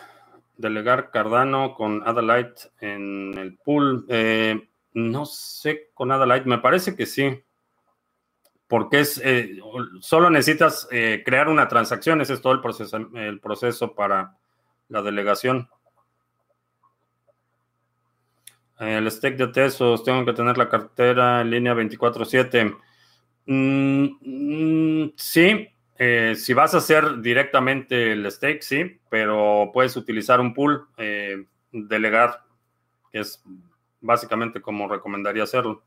delegar Cardano con Adalite en el pool. Eh, no sé con Adalite, me parece que sí. Porque es eh, solo necesitas eh, crear una transacción, ese es todo el proceso, el proceso para la delegación. El stake de Tesos, tengo que tener la cartera en línea 24/7. Mm, mm, sí, eh, si vas a hacer directamente el stake, sí, pero puedes utilizar un pool, eh, delegar, que es básicamente como recomendaría hacerlo.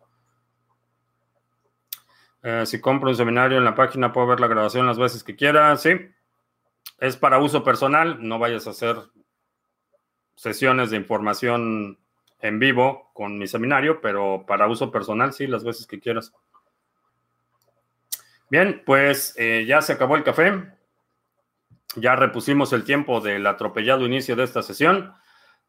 Eh, si compro un seminario en la página, puedo ver la grabación las veces que quiera. Sí. Es para uso personal. No vayas a hacer sesiones de información en vivo con mi seminario, pero para uso personal, sí, las veces que quieras. Bien, pues eh, ya se acabó el café. Ya repusimos el tiempo del atropellado inicio de esta sesión.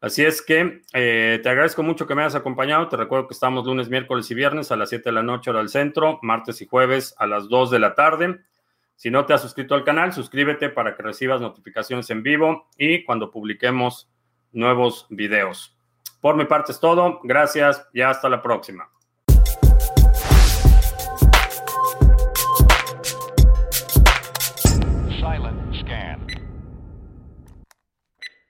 Así es que eh, te agradezco mucho que me hayas acompañado. Te recuerdo que estamos lunes, miércoles y viernes a las 7 de la noche hora del centro, martes y jueves a las 2 de la tarde. Si no te has suscrito al canal, suscríbete para que recibas notificaciones en vivo y cuando publiquemos nuevos videos. Por mi parte es todo. Gracias y hasta la próxima.